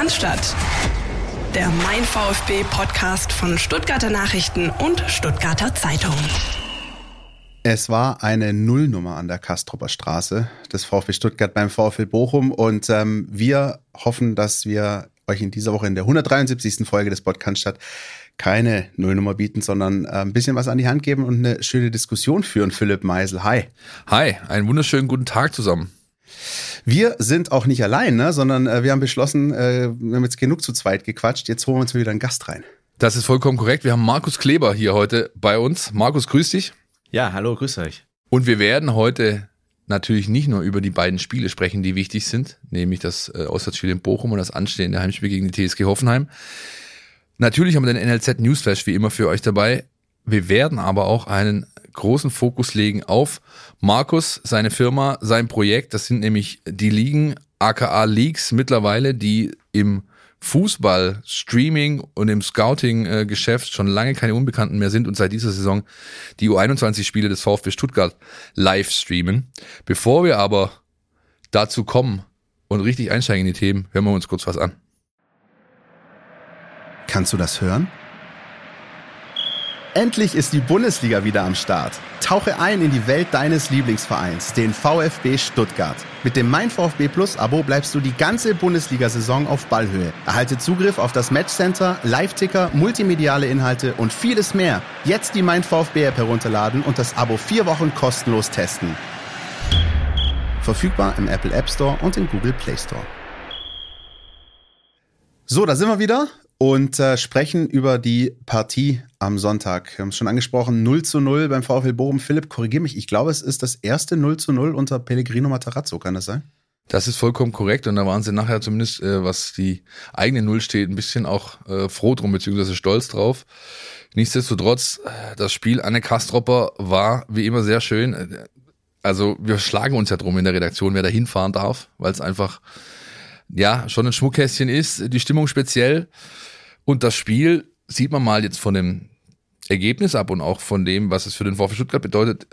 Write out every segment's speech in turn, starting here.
Cannstatt. Der Mein VfB Podcast von Stuttgarter Nachrichten und Stuttgarter Zeitung. Es war eine Nullnummer an der Kastropper Straße des VfB Stuttgart beim VfL Bochum und ähm, wir hoffen, dass wir euch in dieser Woche in der 173. Folge des Podcasts keine Nullnummer bieten, sondern äh, ein bisschen was an die Hand geben und eine schöne Diskussion führen. Philipp Meisel, hi. Hi, einen wunderschönen guten Tag zusammen. Wir sind auch nicht allein, ne? sondern äh, wir haben beschlossen, äh, wir haben jetzt genug zu zweit gequatscht, jetzt holen wir uns wieder einen Gast rein. Das ist vollkommen korrekt. Wir haben Markus Kleber hier heute bei uns. Markus, grüß dich. Ja, hallo, grüß euch. Und wir werden heute natürlich nicht nur über die beiden Spiele sprechen, die wichtig sind, nämlich das äh, Auswärtsspiel in Bochum und das anstehende Heimspiel gegen die TSG Hoffenheim. Natürlich haben wir den NLZ Newsflash wie immer für euch dabei. Wir werden aber auch einen großen Fokus legen auf Markus, seine Firma, sein Projekt. Das sind nämlich die Ligen, aka Leagues mittlerweile, die im Fußball, Streaming und im Scouting-Geschäft schon lange keine Unbekannten mehr sind und seit dieser Saison die U21-Spiele des VfB Stuttgart live streamen. Bevor wir aber dazu kommen und richtig einsteigen in die Themen, hören wir uns kurz was an. Kannst du das hören? Endlich ist die Bundesliga wieder am Start. Tauche ein in die Welt deines Lieblingsvereins, den VfB Stuttgart. Mit dem Mein VfB Plus Abo bleibst du die ganze Bundesliga-Saison auf Ballhöhe. Erhalte Zugriff auf das Matchcenter, Live-Ticker, multimediale Inhalte und vieles mehr. Jetzt die Mein VfB App herunterladen und das Abo vier Wochen kostenlos testen. Verfügbar im Apple App Store und im Google Play Store. So, da sind wir wieder und äh, sprechen über die Partie am Sonntag. Wir haben es schon angesprochen, 0 zu 0 beim VfL Bochum. Philipp, korrigier mich, ich glaube, es ist das erste 0 zu 0 unter Pellegrino Matarazzo, kann das sein? Das ist vollkommen korrekt und da waren sie nachher zumindest, äh, was die eigene Null steht, ein bisschen auch äh, froh drum, beziehungsweise stolz drauf. Nichtsdestotrotz, äh, das Spiel Anne Kastropper war wie immer sehr schön. Äh, also wir schlagen uns ja drum in der Redaktion, wer da hinfahren darf, weil es einfach ja schon ein Schmuckkästchen ist, die Stimmung speziell. Und das Spiel sieht man mal jetzt von dem Ergebnis ab und auch von dem, was es für den VfB Stuttgart bedeutet.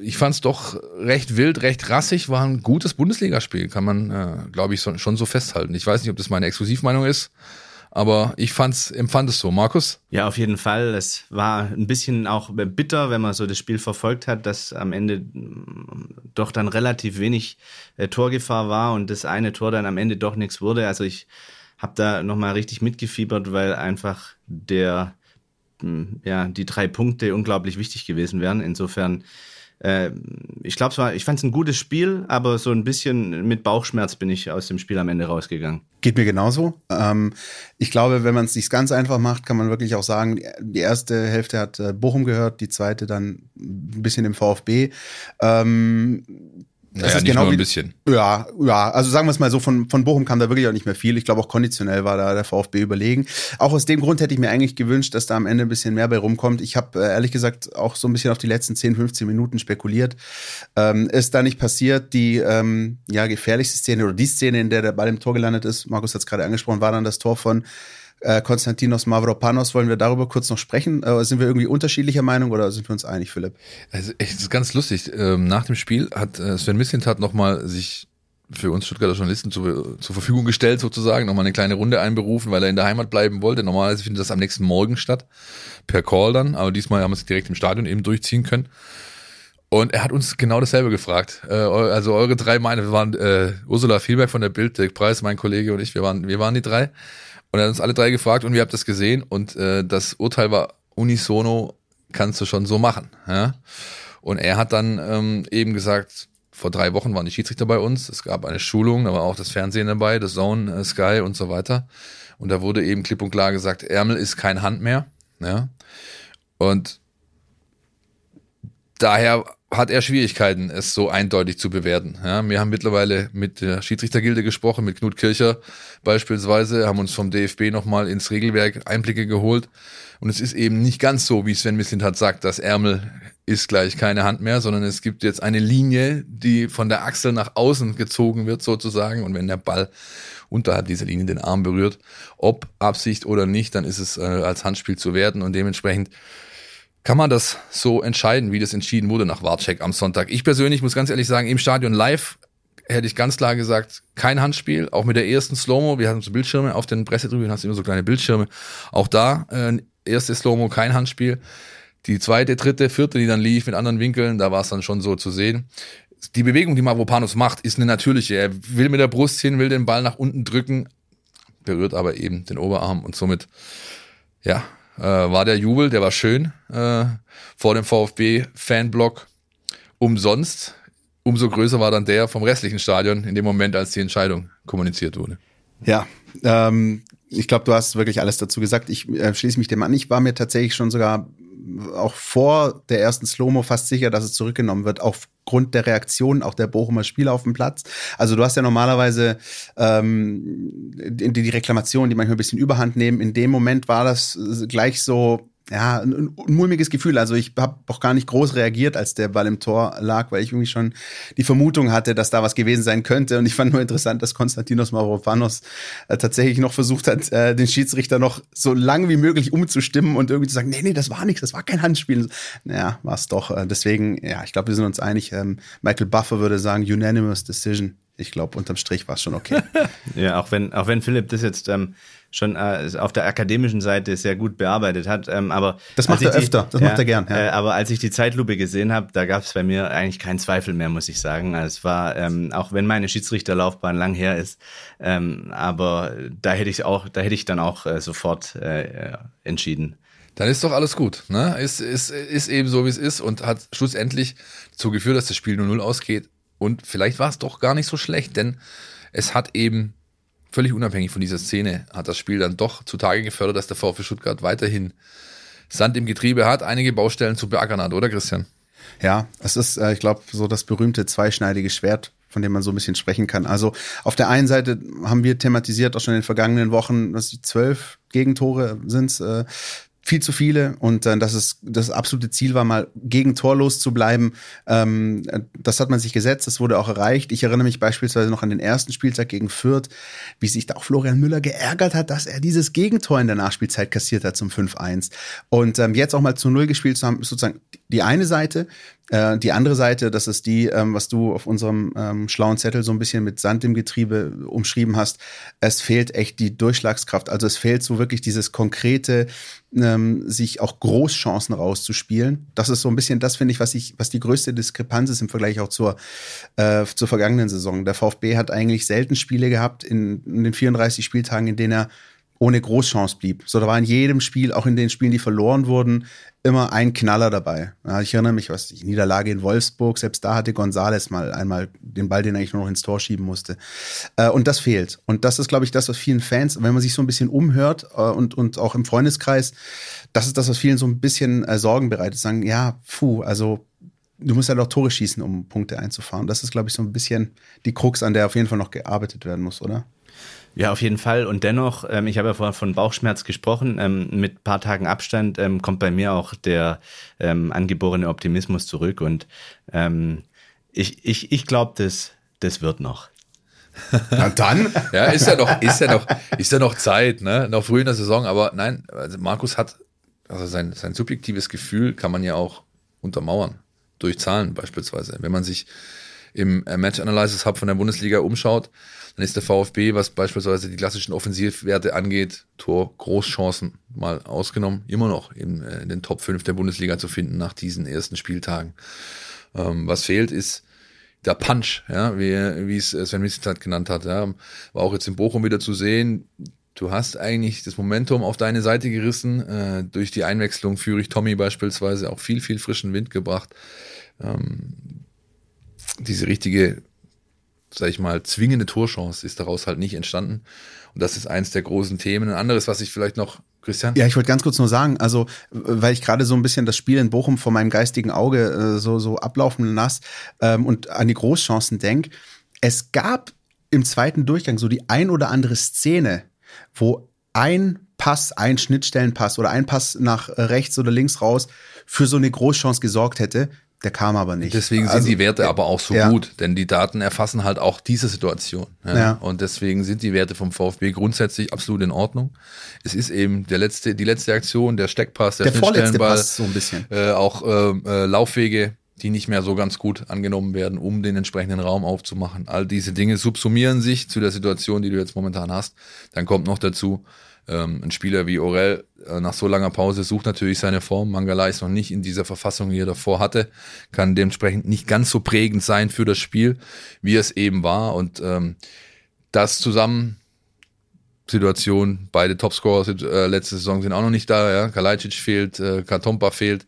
Ich fand es doch recht wild, recht rassig, war ein gutes Bundesligaspiel, kann man, äh, glaube ich, so, schon so festhalten. Ich weiß nicht, ob das meine Exklusivmeinung ist, aber ich fand's, empfand es so. Markus? Ja, auf jeden Fall. Es war ein bisschen auch bitter, wenn man so das Spiel verfolgt hat, dass am Ende mm, doch dann relativ wenig äh, Torgefahr war und das eine Tor dann am Ende doch nichts wurde. Also ich habe da nochmal richtig mitgefiebert, weil einfach der, hm, ja, die drei Punkte unglaublich wichtig gewesen wären. Insofern, äh, ich glaube, war, ich fand es ein gutes Spiel, aber so ein bisschen mit Bauchschmerz bin ich aus dem Spiel am Ende rausgegangen. Geht mir genauso. Ähm, ich glaube, wenn man es sich ganz einfach macht, kann man wirklich auch sagen, die erste Hälfte hat äh, Bochum gehört, die zweite dann ein bisschen im VfB. Ähm, naja, ist genau wie, ein bisschen. Ja, ja, also sagen wir es mal so, von, von Bochum kam da wirklich auch nicht mehr viel. Ich glaube auch konditionell war da der VfB überlegen. Auch aus dem Grund hätte ich mir eigentlich gewünscht, dass da am Ende ein bisschen mehr bei rumkommt. Ich habe äh, ehrlich gesagt auch so ein bisschen auf die letzten 10, 15 Minuten spekuliert. Ähm, ist da nicht passiert, die ähm, ja, gefährlichste Szene oder die Szene, in der der Ball im Tor gelandet ist, Markus hat es gerade angesprochen, war dann das Tor von äh, Konstantinos Mavropanos. Wollen wir darüber kurz noch sprechen? Äh, sind wir irgendwie unterschiedlicher Meinung oder sind wir uns einig, Philipp? Also, es ist ganz lustig. Ähm, nach dem Spiel hat äh, Sven Mislintat nochmal sich für uns Stuttgarter Journalisten zu, zur Verfügung gestellt, sozusagen, nochmal eine kleine Runde einberufen, weil er in der Heimat bleiben wollte. Normalerweise findet das am nächsten Morgen statt, per Call dann, aber diesmal haben wir es direkt im Stadion eben durchziehen können. Und er hat uns genau dasselbe gefragt. Äh, also eure drei meine, wir waren äh, Ursula Vielberg von der Bild, Dirk Preis, mein Kollege und ich, wir waren, wir waren die drei. Und er hat uns alle drei gefragt und wir habt das gesehen und äh, das Urteil war unisono, kannst du schon so machen. Ja? Und er hat dann ähm, eben gesagt, vor drei Wochen waren die Schiedsrichter bei uns, es gab eine Schulung, da war auch das Fernsehen dabei, das Zone, äh, Sky und so weiter. Und da wurde eben klipp und klar gesagt, Ärmel ist kein Hand mehr. Ja? Und daher hat er Schwierigkeiten, es so eindeutig zu bewerten. Ja, wir haben mittlerweile mit der Schiedsrichtergilde gesprochen, mit Knut Kircher beispielsweise, haben uns vom DFB nochmal ins Regelwerk Einblicke geholt. Und es ist eben nicht ganz so, wie Sven Mislint hat sagt, das Ärmel ist gleich keine Hand mehr, sondern es gibt jetzt eine Linie, die von der Achsel nach außen gezogen wird sozusagen. Und wenn der Ball unterhalb dieser Linie den Arm berührt, ob Absicht oder nicht, dann ist es äh, als Handspiel zu werten und dementsprechend kann man das so entscheiden, wie das entschieden wurde nach Warcheck am Sonntag? Ich persönlich muss ganz ehrlich sagen, im Stadion live hätte ich ganz klar gesagt, kein Handspiel, auch mit der ersten Slow-Mo, wir hatten so Bildschirme auf den Pressetribünen, hast du immer so kleine Bildschirme, auch da, äh, erste Slow-Mo, kein Handspiel. Die zweite, dritte, vierte, die dann lief mit anderen Winkeln, da war es dann schon so zu sehen. Die Bewegung, die Mavropanos macht, ist eine natürliche. Er will mit der Brust hin, will den Ball nach unten drücken, berührt aber eben den Oberarm und somit, ja, äh, war der Jubel, der war schön äh, vor dem VfB-Fanblock umsonst. Umso größer war dann der vom restlichen Stadion in dem Moment, als die Entscheidung kommuniziert wurde. Ja, ähm, ich glaube, du hast wirklich alles dazu gesagt. Ich äh, schließe mich dem an. Ich war mir tatsächlich schon sogar auch vor der ersten Slow-Mo fast sicher, dass es zurückgenommen wird, aufgrund der Reaktion auch der Bochumer Spieler auf dem Platz. Also du hast ja normalerweise ähm, die, die Reklamation, die manchmal ein bisschen Überhand nehmen. In dem Moment war das gleich so, ja, ein, ein mulmiges Gefühl. Also ich habe auch gar nicht groß reagiert, als der Ball im Tor lag, weil ich irgendwie schon die Vermutung hatte, dass da was gewesen sein könnte. Und ich fand nur interessant, dass Konstantinos Mavropanos äh, tatsächlich noch versucht hat, äh, den Schiedsrichter noch so lang wie möglich umzustimmen und irgendwie zu sagen, nee, nee, das war nichts, das war kein Handspiel. Ja, war es doch. Äh, deswegen, ja, ich glaube, wir sind uns einig. Ähm, Michael Buffer würde sagen, unanimous decision. Ich glaube, unterm Strich war es schon okay. ja, auch wenn, auch wenn Philipp das jetzt ähm, schon äh, auf der akademischen Seite sehr gut bearbeitet hat. Ähm, aber das macht er die, öfter, das ja, macht er gern. Ja. Äh, aber als ich die Zeitlupe gesehen habe, da gab es bei mir eigentlich keinen Zweifel mehr, muss ich sagen. Also es war, ähm, auch wenn meine Schiedsrichterlaufbahn lang her ist, ähm, aber da hätte ich auch, da hätte ich dann auch äh, sofort äh, entschieden. Dann ist doch alles gut. Ne? Ist, ist, ist eben so, wie es ist und hat schlussendlich dazu geführt, dass das Spiel 0-0 ausgeht. Und vielleicht war es doch gar nicht so schlecht, denn es hat eben völlig unabhängig von dieser Szene hat das Spiel dann doch zutage gefördert, dass der VfB Stuttgart weiterhin Sand im Getriebe hat, einige Baustellen zu beackern hat, oder Christian? Ja, es ist, äh, ich glaube, so das berühmte zweischneidige Schwert, von dem man so ein bisschen sprechen kann. Also auf der einen Seite haben wir thematisiert, auch schon in den vergangenen Wochen, dass die zwölf Gegentore sind, äh, viel zu viele und äh, dass es das absolute Ziel war, mal gegen torlos zu bleiben. Ähm, das hat man sich gesetzt, das wurde auch erreicht. Ich erinnere mich beispielsweise noch an den ersten Spieltag gegen Fürth, wie sich da auch Florian Müller geärgert hat, dass er dieses Gegentor in der Nachspielzeit kassiert hat zum 5-1. Und ähm, jetzt auch mal zu Null gespielt zu haben, ist sozusagen die eine Seite. Äh, die andere Seite, das ist die, ähm, was du auf unserem ähm, schlauen Zettel so ein bisschen mit Sand im Getriebe umschrieben hast. Es fehlt echt die Durchschlagskraft. Also es fehlt so wirklich dieses konkrete, ähm, sich auch Großchancen rauszuspielen. Das ist so ein bisschen das, finde ich, was ich, was die größte Diskrepanz ist im Vergleich auch zur, äh, zur vergangenen Saison. Der VfB hat eigentlich selten Spiele gehabt in, in den 34 Spieltagen, in denen er ohne Großchance blieb. So, da war in jedem Spiel, auch in den Spielen, die verloren wurden, immer ein Knaller dabei. Ja, ich erinnere mich, was die Niederlage in Wolfsburg, selbst da hatte Gonzales mal einmal den Ball, den er eigentlich nur noch ins Tor schieben musste. Äh, und das fehlt. Und das ist, glaube ich, das, was vielen Fans, wenn man sich so ein bisschen umhört äh, und, und auch im Freundeskreis, das ist das, was vielen so ein bisschen äh, Sorgen bereitet. Sagen, ja, puh, also du musst ja doch Tore schießen, um Punkte einzufahren. Das ist, glaube ich, so ein bisschen die Krux, an der auf jeden Fall noch gearbeitet werden muss, oder? Ja, auf jeden Fall. Und dennoch, ähm, ich habe ja vorhin von Bauchschmerz gesprochen, ähm, mit paar Tagen Abstand ähm, kommt bei mir auch der ähm, angeborene Optimismus zurück. Und ähm, ich, ich, ich glaube, das, das wird noch. Na dann. ja, ist ja noch, ist ja noch, ist ja noch Zeit, ne? Noch früh in der Saison, aber nein, also Markus hat, also sein, sein subjektives Gefühl kann man ja auch untermauern. Durch Zahlen beispielsweise. Wenn man sich im äh, Match Analysis Hub von der Bundesliga umschaut, dann ist der VfB, was beispielsweise die klassischen Offensivwerte angeht, Tor, Großchancen mal ausgenommen, immer noch in, äh, in den Top 5 der Bundesliga zu finden nach diesen ersten Spieltagen. Ähm, was fehlt ist der Punch, ja, wie, wie es Sven Mislintat genannt hat, ja, war auch jetzt in Bochum wieder zu sehen. Du hast eigentlich das Momentum auf deine Seite gerissen, äh, durch die Einwechslung Führig Tommy beispielsweise auch viel, viel frischen Wind gebracht. Ähm, diese richtige sag ich mal, zwingende Torchance ist daraus halt nicht entstanden. Und das ist eins der großen Themen. Ein anderes, was ich vielleicht noch, Christian? Ja, ich wollte ganz kurz nur sagen, also, weil ich gerade so ein bisschen das Spiel in Bochum vor meinem geistigen Auge äh, so, so ablaufen lasse ähm, und an die Großchancen denke. Es gab im zweiten Durchgang so die ein oder andere Szene, wo ein Pass, ein Schnittstellenpass oder ein Pass nach rechts oder links raus für so eine Großchance gesorgt hätte, der kam aber nicht. Deswegen sind also, die Werte aber auch so ja. gut, denn die Daten erfassen halt auch diese Situation. Ja? ja. Und deswegen sind die Werte vom VfB grundsätzlich absolut in Ordnung. Es ist eben der letzte, die letzte Aktion, der Steckpass, der, der vorletzte Pass so ein bisschen. Äh, auch äh, äh, Laufwege die nicht mehr so ganz gut angenommen werden, um den entsprechenden Raum aufzumachen. All diese Dinge subsumieren sich zu der Situation, die du jetzt momentan hast. Dann kommt noch dazu, ähm, ein Spieler wie Orel äh, nach so langer Pause sucht natürlich seine Form. Mangala ist noch nicht in dieser Verfassung, die er davor hatte, kann dementsprechend nicht ganz so prägend sein für das Spiel, wie es eben war. Und ähm, das zusammen Situation, beide Topscorer äh, letzte Saison sind auch noch nicht da, ja. Kalajdzic fehlt, äh, Katompa fehlt,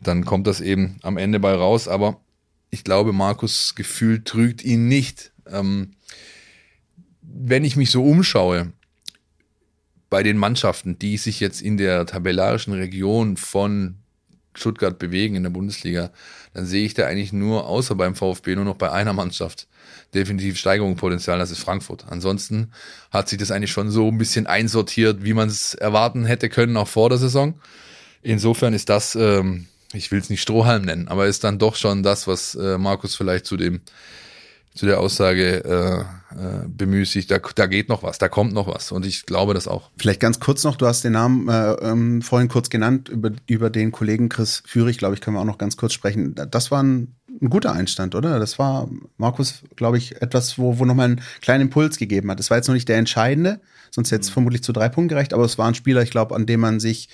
dann kommt das eben am Ende bei raus, aber ich glaube, Markus Gefühl trügt ihn nicht. Ähm, wenn ich mich so umschaue, bei den Mannschaften, die sich jetzt in der tabellarischen Region von Stuttgart bewegen in der Bundesliga, dann sehe ich da eigentlich nur, außer beim VfB, nur noch bei einer Mannschaft definitiv Steigerungspotenzial, das ist Frankfurt. Ansonsten hat sich das eigentlich schon so ein bisschen einsortiert, wie man es erwarten hätte können, auch vor der Saison. Insofern ist das, ähm, ich will es nicht Strohhalm nennen, aber ist dann doch schon das, was äh, Markus vielleicht zu dem zu der Aussage äh, äh, bemüßigt, da, da geht noch was, da kommt noch was und ich glaube das auch. Vielleicht ganz kurz noch, du hast den Namen äh, ähm, vorhin kurz genannt, über, über den Kollegen Chris Führig, glaube ich, können wir auch noch ganz kurz sprechen. Das war ein, ein guter Einstand, oder? Das war, Markus, glaube ich, etwas, wo, wo nochmal einen kleinen Impuls gegeben hat. Das war jetzt noch nicht der entscheidende, sonst hätte es mhm. vermutlich zu drei Punkten gereicht, aber es war ein Spieler, ich glaube, an dem man sich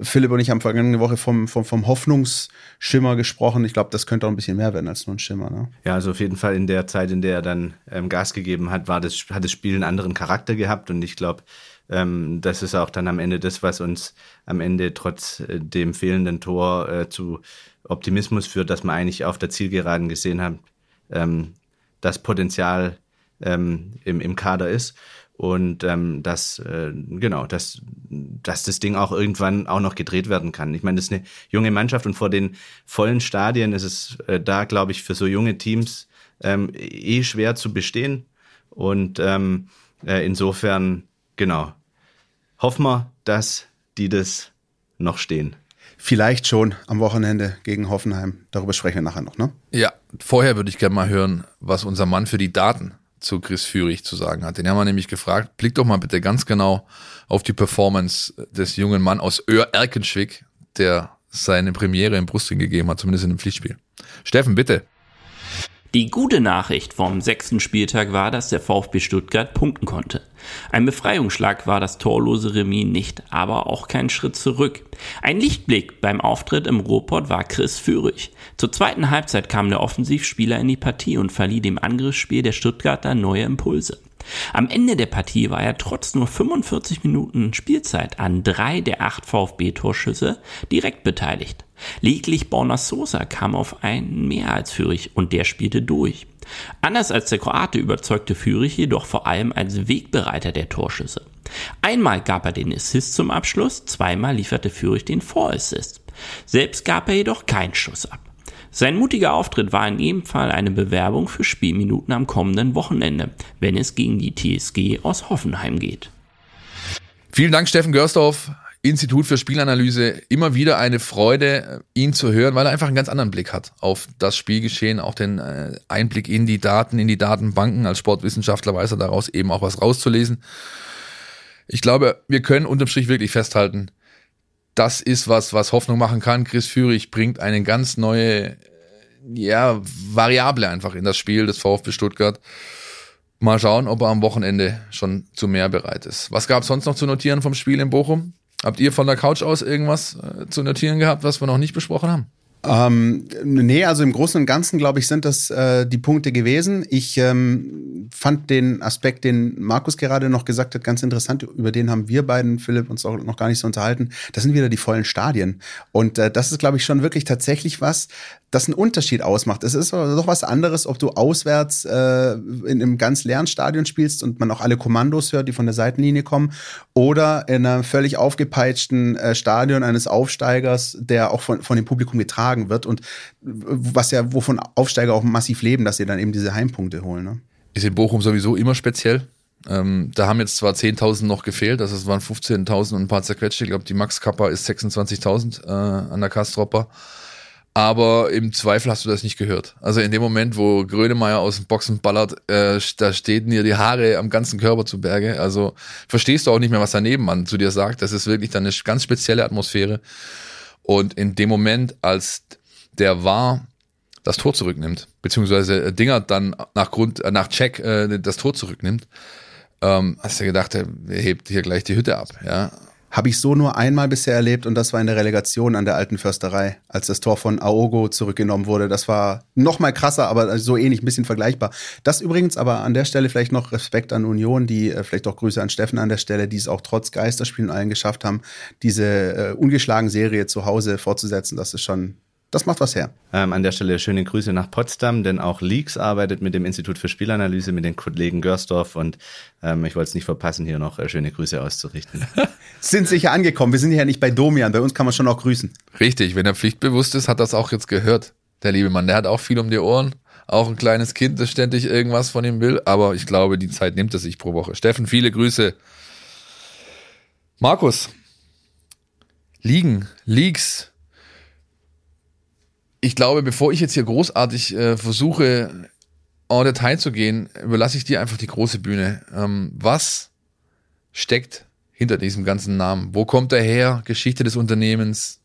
Philipp und ich haben vergangene Woche vom, vom, vom Hoffnungsschimmer gesprochen. Ich glaube, das könnte auch ein bisschen mehr werden als nur ein Schimmer. Ne? Ja, also auf jeden Fall in der Zeit, in der er dann ähm, Gas gegeben hat, war das, hat das Spiel einen anderen Charakter gehabt und ich glaube, ähm, das ist auch dann am Ende das, was uns am Ende trotz äh, dem fehlenden Tor äh, zu Optimismus führt, dass man eigentlich auf der Zielgeraden gesehen hat, ähm, das Potenzial ähm, im, im Kader ist und ähm, dass äh, genau, dass, dass das Ding auch irgendwann auch noch gedreht werden kann. Ich meine, das ist eine junge Mannschaft und vor den vollen Stadien ist es äh, da, glaube ich, für so junge Teams ähm, eh schwer zu bestehen. Und ähm, äh, insofern, genau, hoffen wir, dass die das noch stehen. Vielleicht schon am Wochenende gegen Hoffenheim. Darüber sprechen wir nachher noch, ne? Ja, vorher würde ich gerne mal hören, was unser Mann für die Daten zu Chris Führig zu sagen hat. Den haben wir nämlich gefragt, blick doch mal bitte ganz genau auf die Performance des jungen Mann aus Öhr Erkenschwick, der seine Premiere im Brustring gegeben hat, zumindest in einem Pflichtspiel. Steffen, bitte. Die gute Nachricht vom sechsten Spieltag war, dass der VfB Stuttgart punkten konnte. Ein Befreiungsschlag war das torlose Remis nicht, aber auch kein Schritt zurück. Ein Lichtblick beim Auftritt im Ruhrpott war Chris Führig. Zur zweiten Halbzeit kam der Offensivspieler in die Partie und verlieh dem Angriffsspiel der Stuttgarter neue Impulse. Am Ende der Partie war er trotz nur 45 Minuten Spielzeit an drei der acht VfB-Torschüsse direkt beteiligt. Lediglich Borna Sosa kam auf einen mehr als Führig und der spielte durch. Anders als der Kroate überzeugte Führig jedoch vor allem als Wegbereiter der Torschüsse. Einmal gab er den Assist zum Abschluss, zweimal lieferte Führig den Vorassist. Selbst gab er jedoch keinen Schuss ab. Sein mutiger Auftritt war in jedem Fall eine Bewerbung für Spielminuten am kommenden Wochenende, wenn es gegen die TSG aus Hoffenheim geht. Vielen Dank, Steffen Görsdorf. Institut für Spielanalyse immer wieder eine Freude, ihn zu hören, weil er einfach einen ganz anderen Blick hat auf das Spielgeschehen, auch den äh, Einblick in die Daten, in die Datenbanken. Als Sportwissenschaftler weiß er daraus eben auch was rauszulesen. Ich glaube, wir können unterm Strich wirklich festhalten, das ist was, was Hoffnung machen kann. Chris Führig bringt eine ganz neue, ja, Variable einfach in das Spiel des VfB Stuttgart. Mal schauen, ob er am Wochenende schon zu mehr bereit ist. Was gab es sonst noch zu notieren vom Spiel in Bochum? Habt ihr von der Couch aus irgendwas äh, zu notieren gehabt, was wir noch nicht besprochen haben? Ähm, nee, also im Großen und Ganzen, glaube ich, sind das äh, die Punkte gewesen. Ich ähm, fand den Aspekt, den Markus gerade noch gesagt hat, ganz interessant. Über den haben wir beiden, Philipp, uns auch noch gar nicht so unterhalten. Das sind wieder die vollen Stadien. Und äh, das ist, glaube ich, schon wirklich tatsächlich was, das einen Unterschied ausmacht. Es ist doch was anderes, ob du auswärts äh, in einem ganz leeren Stadion spielst und man auch alle Kommandos hört, die von der Seitenlinie kommen, oder in einem völlig aufgepeitschten äh, Stadion eines Aufsteigers, der auch von, von dem Publikum getragen wird und was ja, wovon Aufsteiger auch massiv leben, dass sie dann eben diese Heimpunkte holen. Ne? Ist in Bochum sowieso immer speziell. Ähm, da haben jetzt zwar 10.000 noch gefehlt, also es waren 15.000 und ein paar zerquetschte. Ich glaube, die Max Kappa ist 26.000 äh, an der Kastropper. Aber im Zweifel hast du das nicht gehört. Also in dem Moment, wo Grönemeyer aus dem Boxen ballert, äh, da steht dir die Haare am ganzen Körper zu Berge. Also verstehst du auch nicht mehr, was der Nebenmann zu dir sagt. Das ist wirklich dann eine ganz spezielle Atmosphäre. Und in dem Moment, als der war das Tor zurücknimmt, beziehungsweise Dinger dann nach Grund, äh, nach Check äh, das Tor zurücknimmt, ähm, hast du gedacht, er hebt hier gleich die Hütte ab, ja. Habe ich so nur einmal bisher erlebt und das war in der Relegation an der alten Försterei, als das Tor von Aogo zurückgenommen wurde. Das war noch mal krasser, aber so ähnlich, ein bisschen vergleichbar. Das übrigens aber an der Stelle vielleicht noch Respekt an Union, die äh, vielleicht auch Grüße an Steffen an der Stelle, die es auch trotz Geisterspielen allen geschafft haben, diese äh, ungeschlagen Serie zu Hause fortzusetzen. Das ist schon das macht was her. Ähm, an der Stelle schöne Grüße nach Potsdam, denn auch Leaks arbeitet mit dem Institut für Spielanalyse, mit den Kollegen Görsdorf und ähm, ich wollte es nicht verpassen, hier noch äh, schöne Grüße auszurichten. Sind sicher angekommen. Wir sind ja nicht bei Domian, bei uns kann man schon auch grüßen. Richtig, wenn er pflichtbewusst ist, hat das auch jetzt gehört, der liebe Mann. Der hat auch viel um die Ohren. Auch ein kleines Kind, das ständig irgendwas von ihm will, aber ich glaube, die Zeit nimmt er sich pro Woche. Steffen, viele Grüße. Markus, Liegen, Leaks, ich glaube, bevor ich jetzt hier großartig äh, versuche, en Detail zu gehen, überlasse ich dir einfach die große Bühne. Ähm, was steckt hinter diesem ganzen Namen? Wo kommt er her? Geschichte des Unternehmens?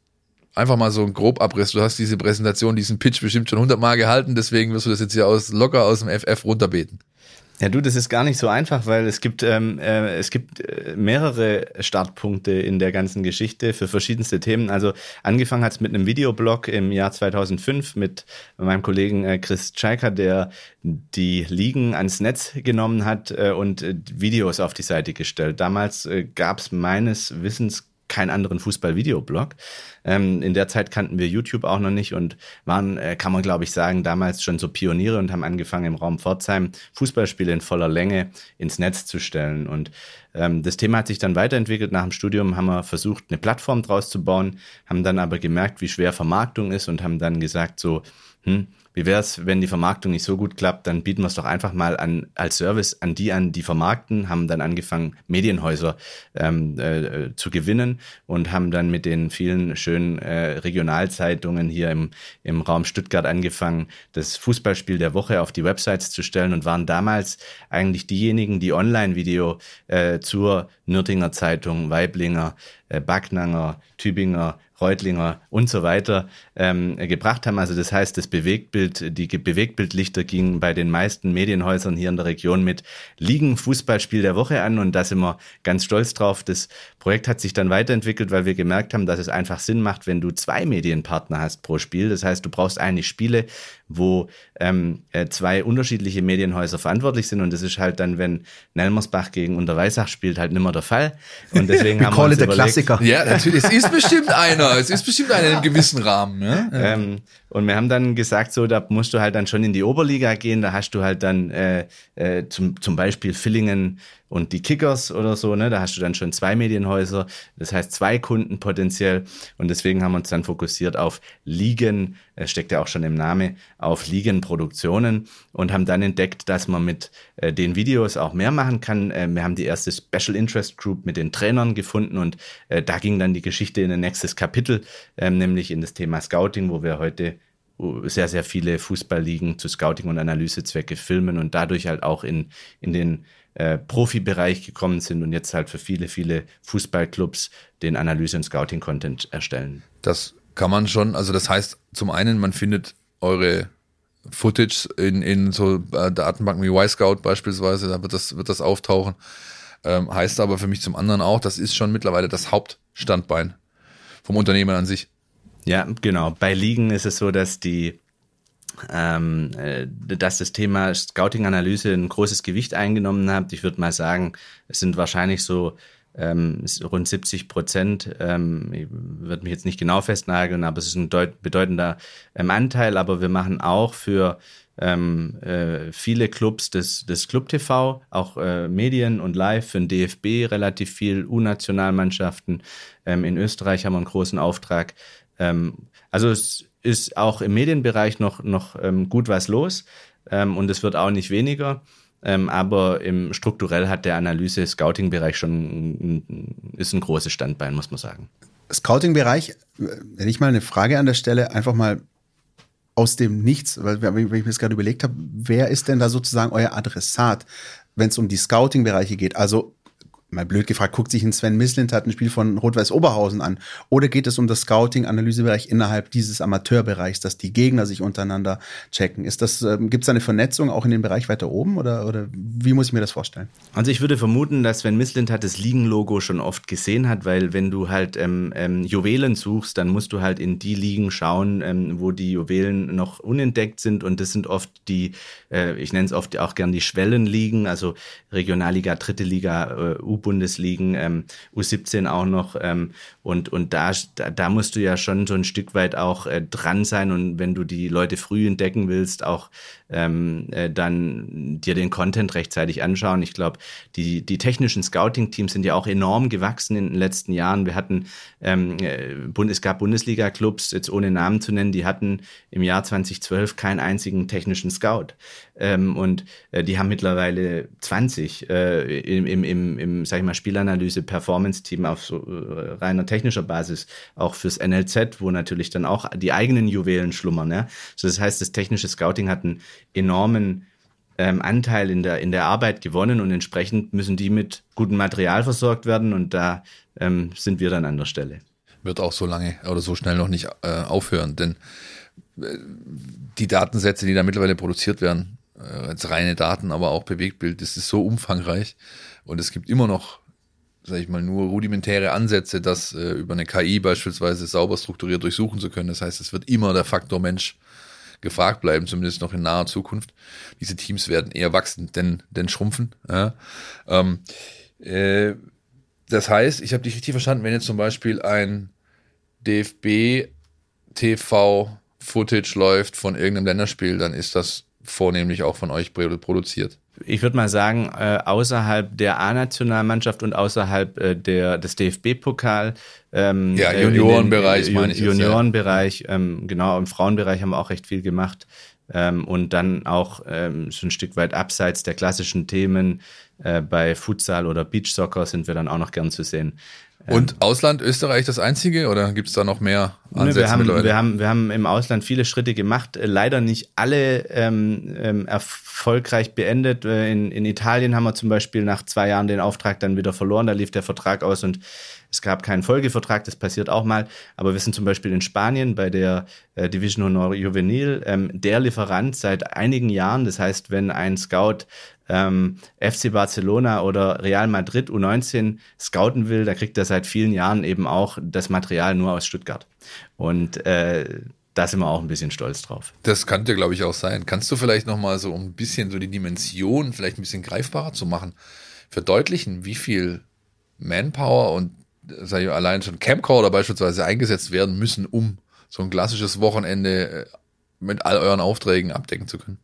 Einfach mal so ein Grobabriss. Du hast diese Präsentation, diesen Pitch bestimmt schon hundertmal gehalten, deswegen wirst du das jetzt hier aus, locker aus dem FF runterbeten. Ja, du, das ist gar nicht so einfach, weil es gibt ähm, äh, es gibt äh, mehrere Startpunkte in der ganzen Geschichte für verschiedenste Themen. Also angefangen hat es mit einem Videoblog im Jahr 2005 mit meinem Kollegen äh, Chris Tschaika, der die Ligen ans Netz genommen hat äh, und äh, Videos auf die Seite gestellt. Damals äh, gab es meines Wissens keinen anderen Fußball-Videoblog. Ähm, in der Zeit kannten wir YouTube auch noch nicht und waren, äh, kann man glaube ich sagen, damals schon so Pioniere und haben angefangen im Raum Pforzheim Fußballspiele in voller Länge ins Netz zu stellen. Und ähm, das Thema hat sich dann weiterentwickelt. Nach dem Studium haben wir versucht, eine Plattform draus zu bauen, haben dann aber gemerkt, wie schwer Vermarktung ist und haben dann gesagt so, hm, wie wäre es, wenn die Vermarktung nicht so gut klappt, dann bieten wir es doch einfach mal an als Service an die an, die vermarkten, haben dann angefangen, Medienhäuser ähm, äh, zu gewinnen und haben dann mit den vielen schönen äh, Regionalzeitungen hier im, im Raum Stuttgart angefangen, das Fußballspiel der Woche auf die Websites zu stellen und waren damals eigentlich diejenigen, die Online-Video äh, zur Nürtinger Zeitung, Weiblinger, äh, Backnanger, Tübinger, Reutlinger und so weiter ähm, gebracht haben. Also das heißt, das Bewegtbild, die Bewegtbildlichter gingen bei den meisten Medienhäusern hier in der Region mit Liegen Fußballspiel der Woche an und da sind wir ganz stolz drauf. Das Projekt hat sich dann weiterentwickelt, weil wir gemerkt haben, dass es einfach Sinn macht, wenn du zwei Medienpartner hast pro Spiel. Das heißt, du brauchst eigentlich Spiele, wo ähm, äh, zwei unterschiedliche Medienhäuser verantwortlich sind und das ist halt dann, wenn Nelmersbach gegen Unterweisach spielt, halt nimmer der Fall. Und deswegen haben wir uns überlegt, Klassiker. Ja, natürlich. Es ist bestimmt einer. Es ist bestimmt einer in einem gewissen Rahmen. Ja? Ähm, und wir haben dann gesagt, so, da musst du halt dann schon in die Oberliga gehen. Da hast du halt dann äh, äh, zum, zum Beispiel Villingen und die Kickers oder so, ne? Da hast du dann schon zwei Medienhäuser, das heißt zwei Kunden potenziell. Und deswegen haben wir uns dann fokussiert auf Ligen, steckt ja auch schon im Namen, auf Ligenproduktionen und haben dann entdeckt, dass man mit äh, den Videos auch mehr machen kann. Äh, wir haben die erste Special Interest Group mit den Trainern gefunden und äh, da ging dann die Geschichte in ein nächstes Kapitel, ähm, nämlich in das Thema Scouting, wo wir heute sehr, sehr viele Fußballligen zu Scouting- und Analysezwecke filmen und dadurch halt auch in, in den äh, Profibereich gekommen sind und jetzt halt für viele, viele Fußballclubs den Analyse- und Scouting-Content erstellen. Das kann man schon, also das heißt, zum einen, man findet eure Footage in, in so äh, Datenbanken wie Y-Scout beispielsweise, da wird das, wird das auftauchen. Ähm, heißt aber für mich zum anderen auch, das ist schon mittlerweile das Hauptstandbein vom Unternehmen an sich. Ja, genau. Bei Ligen ist es so, dass die ähm, äh, dass das Thema Scouting-Analyse ein großes Gewicht eingenommen hat. Ich würde mal sagen, es sind wahrscheinlich so ähm, rund 70 Prozent. Ähm, ich würde mich jetzt nicht genau festnageln, aber es ist ein bedeutender ähm, Anteil. Aber wir machen auch für ähm, äh, viele Clubs des, des Club TV, auch äh, Medien und Live für den DFB relativ viel, U-Nationalmannschaften. Ähm, in Österreich haben wir einen großen Auftrag. Ähm, also es ist auch im Medienbereich noch, noch ähm, gut was los ähm, und es wird auch nicht weniger. Ähm, aber im strukturell hat der Analyse-Scouting-Bereich schon ist ein großes Standbein, muss man sagen. Scouting-Bereich, wenn ich mal eine Frage an der Stelle einfach mal aus dem Nichts, weil wenn ich mir das gerade überlegt habe, wer ist denn da sozusagen euer Adressat, wenn es um die Scouting-Bereiche geht? Also mal blöd gefragt, guckt sich ein Sven Mislintat ein Spiel von Rot-Weiß Oberhausen an? Oder geht es um das Scouting-Analysebereich innerhalb dieses Amateurbereichs, dass die Gegner sich untereinander checken? Ist das, ähm, gibt es eine Vernetzung auch in dem Bereich weiter oben oder, oder wie muss ich mir das vorstellen? Also ich würde vermuten, dass Sven Mislintat das Ligenlogo schon oft gesehen hat, weil wenn du halt ähm, ähm, Juwelen suchst, dann musst du halt in die Ligen schauen, ähm, wo die Juwelen noch unentdeckt sind und das sind oft die, äh, ich nenne es oft auch gern die Schwellenligen, also Regionalliga, Dritte Liga, äh, U-Bundesligen, ähm, U17 auch noch. Ähm, und und da, da, da musst du ja schon so ein Stück weit auch äh, dran sein und wenn du die Leute früh entdecken willst, auch ähm, äh, dann dir den Content rechtzeitig anschauen. Ich glaube, die, die technischen Scouting-Teams sind ja auch enorm gewachsen in den letzten Jahren. Wir hatten, ähm, äh, es gab Bundesliga-Clubs, jetzt ohne Namen zu nennen, die hatten im Jahr 2012 keinen einzigen technischen Scout. Ähm, und äh, die haben mittlerweile 20 äh, im, im, im, im, sag ich mal, Spielanalyse, Performance-Team auf so äh, reiner technischer Basis, auch fürs NLZ, wo natürlich dann auch die eigenen Juwelen schlummern. Ja? So, das heißt, das technische Scouting hat einen enormen ähm, Anteil in der, in der Arbeit gewonnen und entsprechend müssen die mit gutem Material versorgt werden und da ähm, sind wir dann an der Stelle. Wird auch so lange oder so schnell noch nicht äh, aufhören, denn äh, die Datensätze, die da mittlerweile produziert werden, äh, als reine Daten, aber auch Bewegtbild, das ist so umfangreich und es gibt immer noch, sage ich mal, nur rudimentäre Ansätze, das äh, über eine KI beispielsweise sauber strukturiert durchsuchen zu können. Das heißt, es wird immer der Faktor Mensch gefragt bleiben, zumindest noch in naher Zukunft. Diese Teams werden eher wachsen, denn, denn schrumpfen. Ja. Ähm, äh, das heißt, ich habe dich richtig verstanden, wenn jetzt zum Beispiel ein DFB TV Footage läuft von irgendeinem Länderspiel, dann ist das vornehmlich auch von euch produziert. Ich würde mal sagen, äh, außerhalb der A-Nationalmannschaft und außerhalb äh, der, des DFB-Pokal. Ähm, ja, äh, Juniorenbereich äh, meine ich. Juniorenbereich, ja. ähm, genau, im Frauenbereich haben wir auch recht viel gemacht. Ähm, und dann auch ähm, so ein Stück weit abseits der klassischen Themen äh, bei Futsal oder Beachsoccer sind wir dann auch noch gern zu sehen. Und Ausland, Österreich das einzige oder gibt es da noch mehr Ansätze wir, haben, wir, haben, wir haben im Ausland viele Schritte gemacht, äh, leider nicht alle ähm, ähm, erfolgreich beendet. Äh, in, in Italien haben wir zum Beispiel nach zwei Jahren den Auftrag dann wieder verloren, da lief der Vertrag aus und es gab keinen Folgevertrag, das passiert auch mal. Aber wir sind zum Beispiel in Spanien bei der äh, Division Honor Juvenil ähm, der Lieferant seit einigen Jahren. Das heißt, wenn ein Scout ähm, FC Barcelona oder Real Madrid U19 scouten will, da kriegt er seit vielen Jahren eben auch das Material nur aus Stuttgart. Und äh, da sind wir auch ein bisschen stolz drauf. Das könnte, glaube ich, auch sein. Kannst du vielleicht nochmal so ein bisschen so die Dimension vielleicht ein bisschen greifbarer zu machen, verdeutlichen, wie viel Manpower und sag ich, allein schon Camcorder beispielsweise eingesetzt werden müssen, um so ein klassisches Wochenende äh, mit all euren Aufträgen abdecken zu können?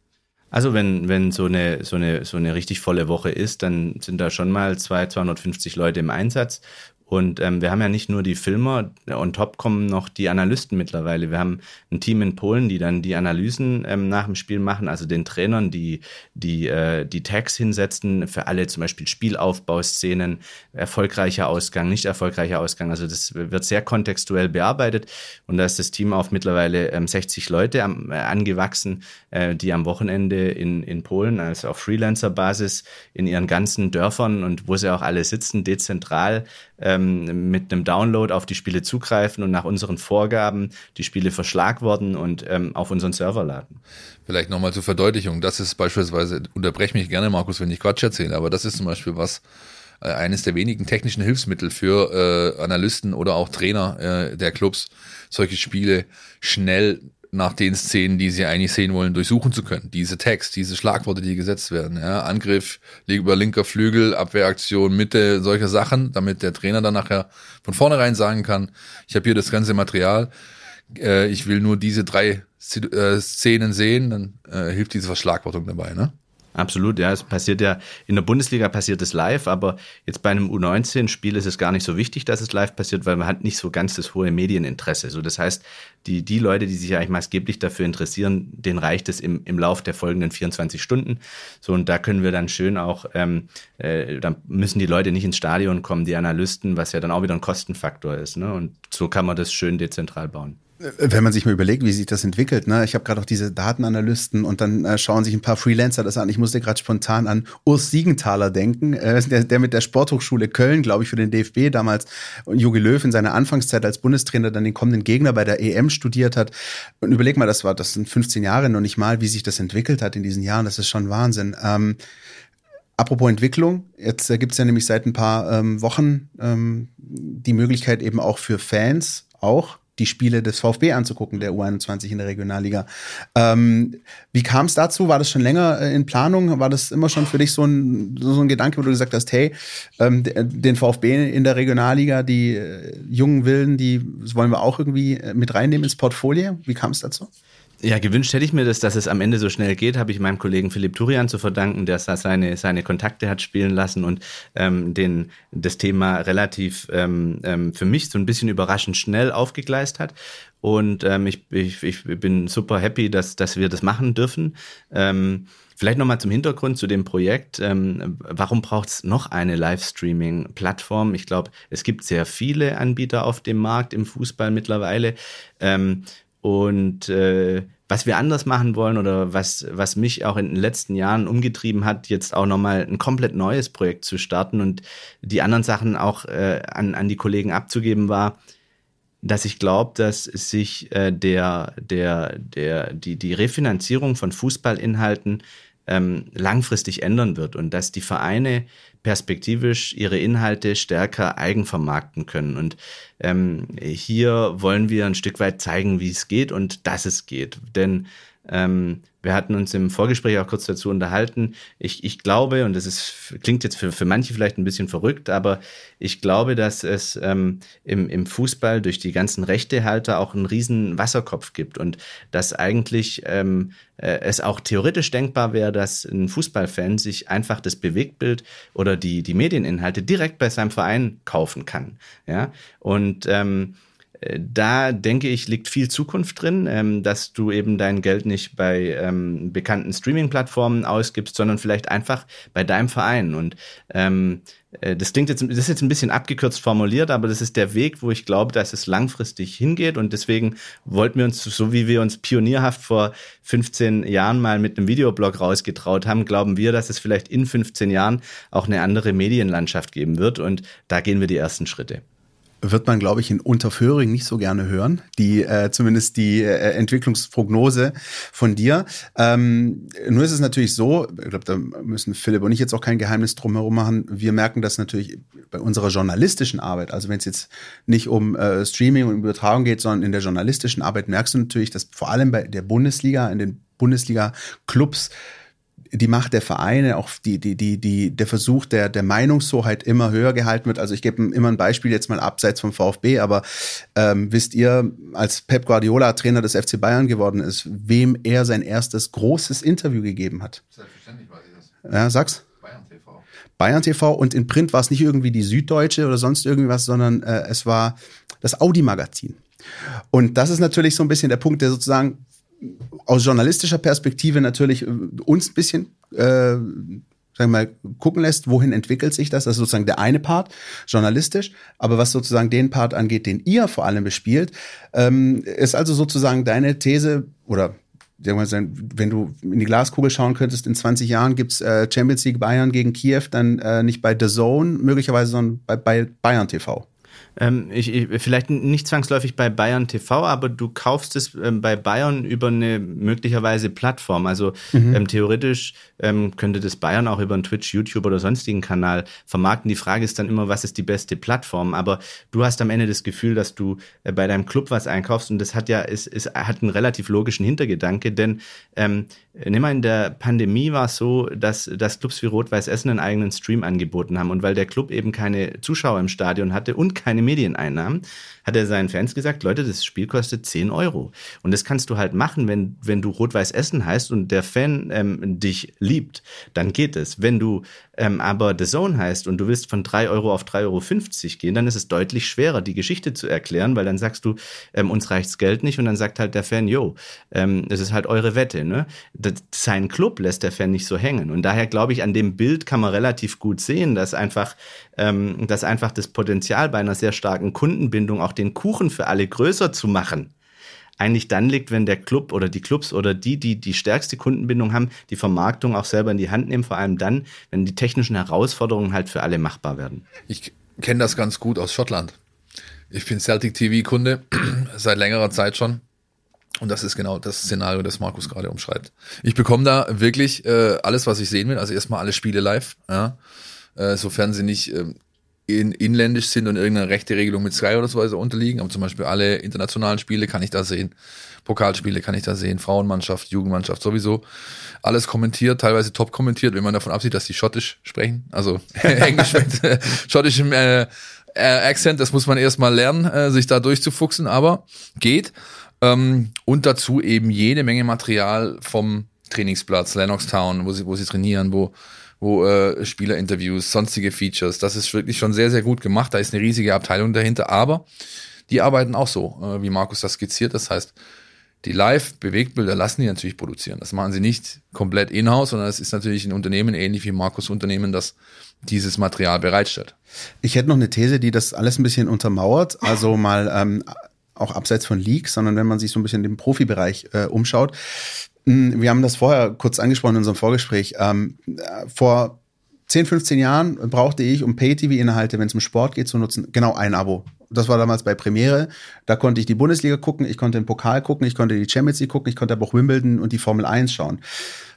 Also wenn, wenn so eine, so eine, so eine richtig volle Woche ist, dann sind da schon mal zwei, 250 Leute im Einsatz und ähm, wir haben ja nicht nur die Filmer, on top kommen noch die Analysten mittlerweile. Wir haben ein Team in Polen, die dann die Analysen ähm, nach dem Spiel machen, also den Trainern, die die, äh, die Tags hinsetzen für alle zum Beispiel Spielaufbauszenen, erfolgreicher Ausgang, nicht erfolgreicher Ausgang. Also das wird sehr kontextuell bearbeitet und da ist das Team auf mittlerweile ähm, 60 Leute am, äh, angewachsen, äh, die am Wochenende in, in Polen, also auf Freelancer-Basis in ihren ganzen Dörfern und wo sie auch alle sitzen, dezentral ähm, mit einem Download auf die Spiele zugreifen und nach unseren Vorgaben die Spiele verschlagworten und ähm, auf unseren Server laden. Vielleicht nochmal zur Verdeutlichung. Das ist beispielsweise, unterbrech mich gerne, Markus, wenn ich Quatsch erzähle, aber das ist zum Beispiel was, äh, eines der wenigen technischen Hilfsmittel für äh, Analysten oder auch Trainer äh, der Clubs, solche Spiele schnell nach den Szenen, die sie eigentlich sehen wollen, durchsuchen zu können. Diese Text, diese Schlagworte, die gesetzt werden. Ja, Angriff über linker Flügel, Abwehraktion, Mitte, solche Sachen, damit der Trainer dann nachher von vornherein sagen kann, ich habe hier das ganze Material, äh, ich will nur diese drei äh, Szenen sehen, dann äh, hilft diese Verschlagwortung dabei. Ne? Absolut, ja. Es passiert ja, in der Bundesliga passiert es live, aber jetzt bei einem U19-Spiel ist es gar nicht so wichtig, dass es live passiert, weil man hat nicht so ganz das hohe Medieninteresse. So, das heißt, die, die Leute, die sich eigentlich maßgeblich dafür interessieren, denen reicht es im, im Lauf der folgenden 24 Stunden. So, und da können wir dann schön auch, ähm, äh, da müssen die Leute nicht ins Stadion kommen, die Analysten, was ja dann auch wieder ein Kostenfaktor ist. Ne? Und so kann man das schön dezentral bauen. Wenn man sich mal überlegt, wie sich das entwickelt, ne? Ich habe gerade auch diese Datenanalysten und dann äh, schauen sich ein paar Freelancer das an. Ich musste gerade spontan an Urs Siegenthaler denken, äh, der, der mit der Sporthochschule Köln, glaube ich, für den DFB damals und Jogi Löw in seiner Anfangszeit als Bundestrainer dann den kommenden Gegner bei der EM studiert hat. Und überleg mal, das war, das sind 15 Jahre noch nicht mal, wie sich das entwickelt hat in diesen Jahren. Das ist schon Wahnsinn. Ähm, Apropos Entwicklung, jetzt äh, gibt es ja nämlich seit ein paar ähm, Wochen ähm, die Möglichkeit eben auch für Fans auch die Spiele des VfB anzugucken, der U21 in der Regionalliga. Ähm, wie kam es dazu? War das schon länger äh, in Planung? War das immer schon für dich so ein, so ein Gedanke, wo du gesagt hast, hey, ähm, den VfB in der Regionalliga, die äh, jungen Willen, die wollen wir auch irgendwie äh, mit reinnehmen ins Portfolio? Wie kam es dazu? Ja, gewünscht hätte ich mir das, dass es am Ende so schnell geht, habe ich meinem Kollegen Philipp Turian zu verdanken, der seine, seine Kontakte hat spielen lassen und ähm, den, das Thema relativ ähm, ähm, für mich so ein bisschen überraschend schnell aufgegleist hat. Und ähm, ich, ich, ich bin super happy, dass, dass wir das machen dürfen. Ähm, Vielleicht nochmal zum Hintergrund zu dem Projekt. Ähm, warum braucht es noch eine Livestreaming-Plattform? Ich glaube, es gibt sehr viele Anbieter auf dem Markt im Fußball mittlerweile. Ähm, und äh, was wir anders machen wollen oder was, was mich auch in den letzten Jahren umgetrieben hat, jetzt auch nochmal ein komplett neues Projekt zu starten und die anderen Sachen auch äh, an, an die Kollegen abzugeben, war, dass ich glaube, dass sich äh, der, der, der, die, die Refinanzierung von Fußballinhalten ähm, langfristig ändern wird und dass die Vereine perspektivisch ihre Inhalte stärker eigenvermarkten können. Und ähm, hier wollen wir ein Stück weit zeigen, wie es geht und dass es geht. Denn ähm, wir hatten uns im Vorgespräch auch kurz dazu unterhalten. Ich, ich glaube, und das ist, klingt jetzt für, für manche vielleicht ein bisschen verrückt, aber ich glaube, dass es ähm, im, im Fußball durch die ganzen Rechtehalter auch einen riesen Wasserkopf gibt und dass eigentlich ähm, äh, es auch theoretisch denkbar wäre, dass ein Fußballfan sich einfach das Bewegtbild oder die, die Medieninhalte direkt bei seinem Verein kaufen kann. Ja, und ähm, da denke ich, liegt viel Zukunft drin, ähm, dass du eben dein Geld nicht bei ähm, bekannten Streaming-Plattformen ausgibst, sondern vielleicht einfach bei deinem Verein. Und ähm, äh, das klingt jetzt, das ist jetzt ein bisschen abgekürzt formuliert, aber das ist der Weg, wo ich glaube, dass es langfristig hingeht. Und deswegen wollten wir uns, so wie wir uns pionierhaft vor 15 Jahren mal mit einem Videoblog rausgetraut haben, glauben wir, dass es vielleicht in 15 Jahren auch eine andere Medienlandschaft geben wird. Und da gehen wir die ersten Schritte wird man, glaube ich, in Unterföhring nicht so gerne hören. Die, äh, zumindest die äh, Entwicklungsprognose von dir. Ähm, nur ist es natürlich so, ich glaube, da müssen Philipp und ich jetzt auch kein Geheimnis drumherum machen. Wir merken das natürlich bei unserer journalistischen Arbeit. Also wenn es jetzt nicht um äh, Streaming und Übertragung geht, sondern in der journalistischen Arbeit merkst du natürlich, dass vor allem bei der Bundesliga, in den Bundesliga-Clubs, die Macht der Vereine, auch die, die, die, die, der Versuch der, der Meinungshoheit immer höher gehalten wird. Also ich gebe immer ein Beispiel jetzt mal abseits vom VfB, aber ähm, wisst ihr, als Pep Guardiola Trainer des FC Bayern geworden ist, wem er sein erstes großes Interview gegeben hat? Selbstverständlich weiß ich das. Ja, sag's. Bayern TV. Bayern TV und in Print war es nicht irgendwie die Süddeutsche oder sonst irgendwas, sondern äh, es war das Audi-Magazin. Und das ist natürlich so ein bisschen der Punkt, der sozusagen aus journalistischer Perspektive natürlich äh, uns ein bisschen äh, sagen wir mal, gucken lässt, wohin entwickelt sich das. Das ist sozusagen der eine Part, journalistisch. Aber was sozusagen den Part angeht, den ihr vor allem bespielt, ähm, ist also sozusagen deine These oder wenn du in die Glaskugel schauen könntest, in 20 Jahren gibt's äh, Champions League Bayern gegen Kiew, dann äh, nicht bei The Zone möglicherweise, sondern bei Bayern TV. Ähm, ich, ich, vielleicht nicht zwangsläufig bei Bayern TV, aber du kaufst es ähm, bei Bayern über eine möglicherweise Plattform. Also mhm. ähm, theoretisch ähm, könnte das Bayern auch über einen Twitch, YouTube oder sonstigen Kanal vermarkten. Die Frage ist dann immer, was ist die beste Plattform? Aber du hast am Ende das Gefühl, dass du äh, bei deinem Club was einkaufst und das hat ja, ist, ist, hat einen relativ logischen Hintergedanke, denn ähm, nimm mal in der Pandemie war es so, dass, dass Clubs wie Rot-Weiß Essen einen eigenen Stream angeboten haben und weil der Club eben keine Zuschauer im Stadion hatte und keine Medieneinnahmen, hat er seinen Fans gesagt, Leute, das Spiel kostet 10 Euro. Und das kannst du halt machen, wenn, wenn du Rot-Weiß Essen heißt und der Fan ähm, dich liebt, dann geht es. Wenn du ähm, aber The Zone heißt und du willst von 3 Euro auf 3,50 Euro gehen, dann ist es deutlich schwerer, die Geschichte zu erklären, weil dann sagst du, ähm, uns reicht's Geld nicht und dann sagt halt der Fan, yo, ähm, das ist halt eure Wette. Ne? Sein Club lässt der Fan nicht so hängen. Und daher glaube ich, an dem Bild kann man relativ gut sehen, dass einfach, ähm, dass einfach das Potenzial bei einer sehr starken Kundenbindung, auch den Kuchen für alle größer zu machen, eigentlich dann liegt, wenn der Club oder die Clubs oder die, die die stärkste Kundenbindung haben, die Vermarktung auch selber in die Hand nehmen, vor allem dann, wenn die technischen Herausforderungen halt für alle machbar werden. Ich kenne das ganz gut aus Schottland. Ich bin Celtic TV-Kunde seit längerer Zeit schon. Und das ist genau das Szenario, das Markus gerade umschreibt. Ich bekomme da wirklich äh, alles, was ich sehen will. Also erstmal alle Spiele live, ja. Äh, sofern sie nicht ähm, in, inländisch sind und irgendeine rechte Regelung mit Sky oder so weiter unterliegen. Aber zum Beispiel alle internationalen Spiele kann ich da sehen. Pokalspiele kann ich da sehen. Frauenmannschaft, Jugendmannschaft sowieso. Alles kommentiert, teilweise top kommentiert, wenn man davon absieht, dass die Schottisch sprechen. Also Englisch mit äh, schottischem äh, äh, Accent, das muss man erstmal lernen, äh, sich da durchzufuchsen, aber geht. Ähm, und dazu eben jede Menge Material vom Trainingsplatz, Lennox Town, wo sie, wo sie trainieren, wo wo äh, Spielerinterviews, sonstige Features. Das ist wirklich schon sehr, sehr gut gemacht. Da ist eine riesige Abteilung dahinter, aber die arbeiten auch so, äh, wie Markus das skizziert. Das heißt, die Live-Bewegtbilder lassen die natürlich produzieren. Das machen sie nicht komplett in-house, sondern es ist natürlich ein Unternehmen, ähnlich wie Markus Unternehmen, das dieses Material bereitstellt. Ich hätte noch eine These, die das alles ein bisschen untermauert. Also mal ähm, auch abseits von Leaks, sondern wenn man sich so ein bisschen im Profibereich äh, umschaut. Hm, wir haben das vorher kurz angesprochen in unserem Vorgespräch. Ähm, vor 10, 15 Jahren brauchte ich, um Pay-TV-Inhalte, wenn es um Sport geht, zu nutzen, genau ein Abo. Das war damals bei Premiere. Da konnte ich die Bundesliga gucken, ich konnte den Pokal gucken, ich konnte die Champions League gucken, ich konnte aber auch Wimbledon und die Formel 1 schauen.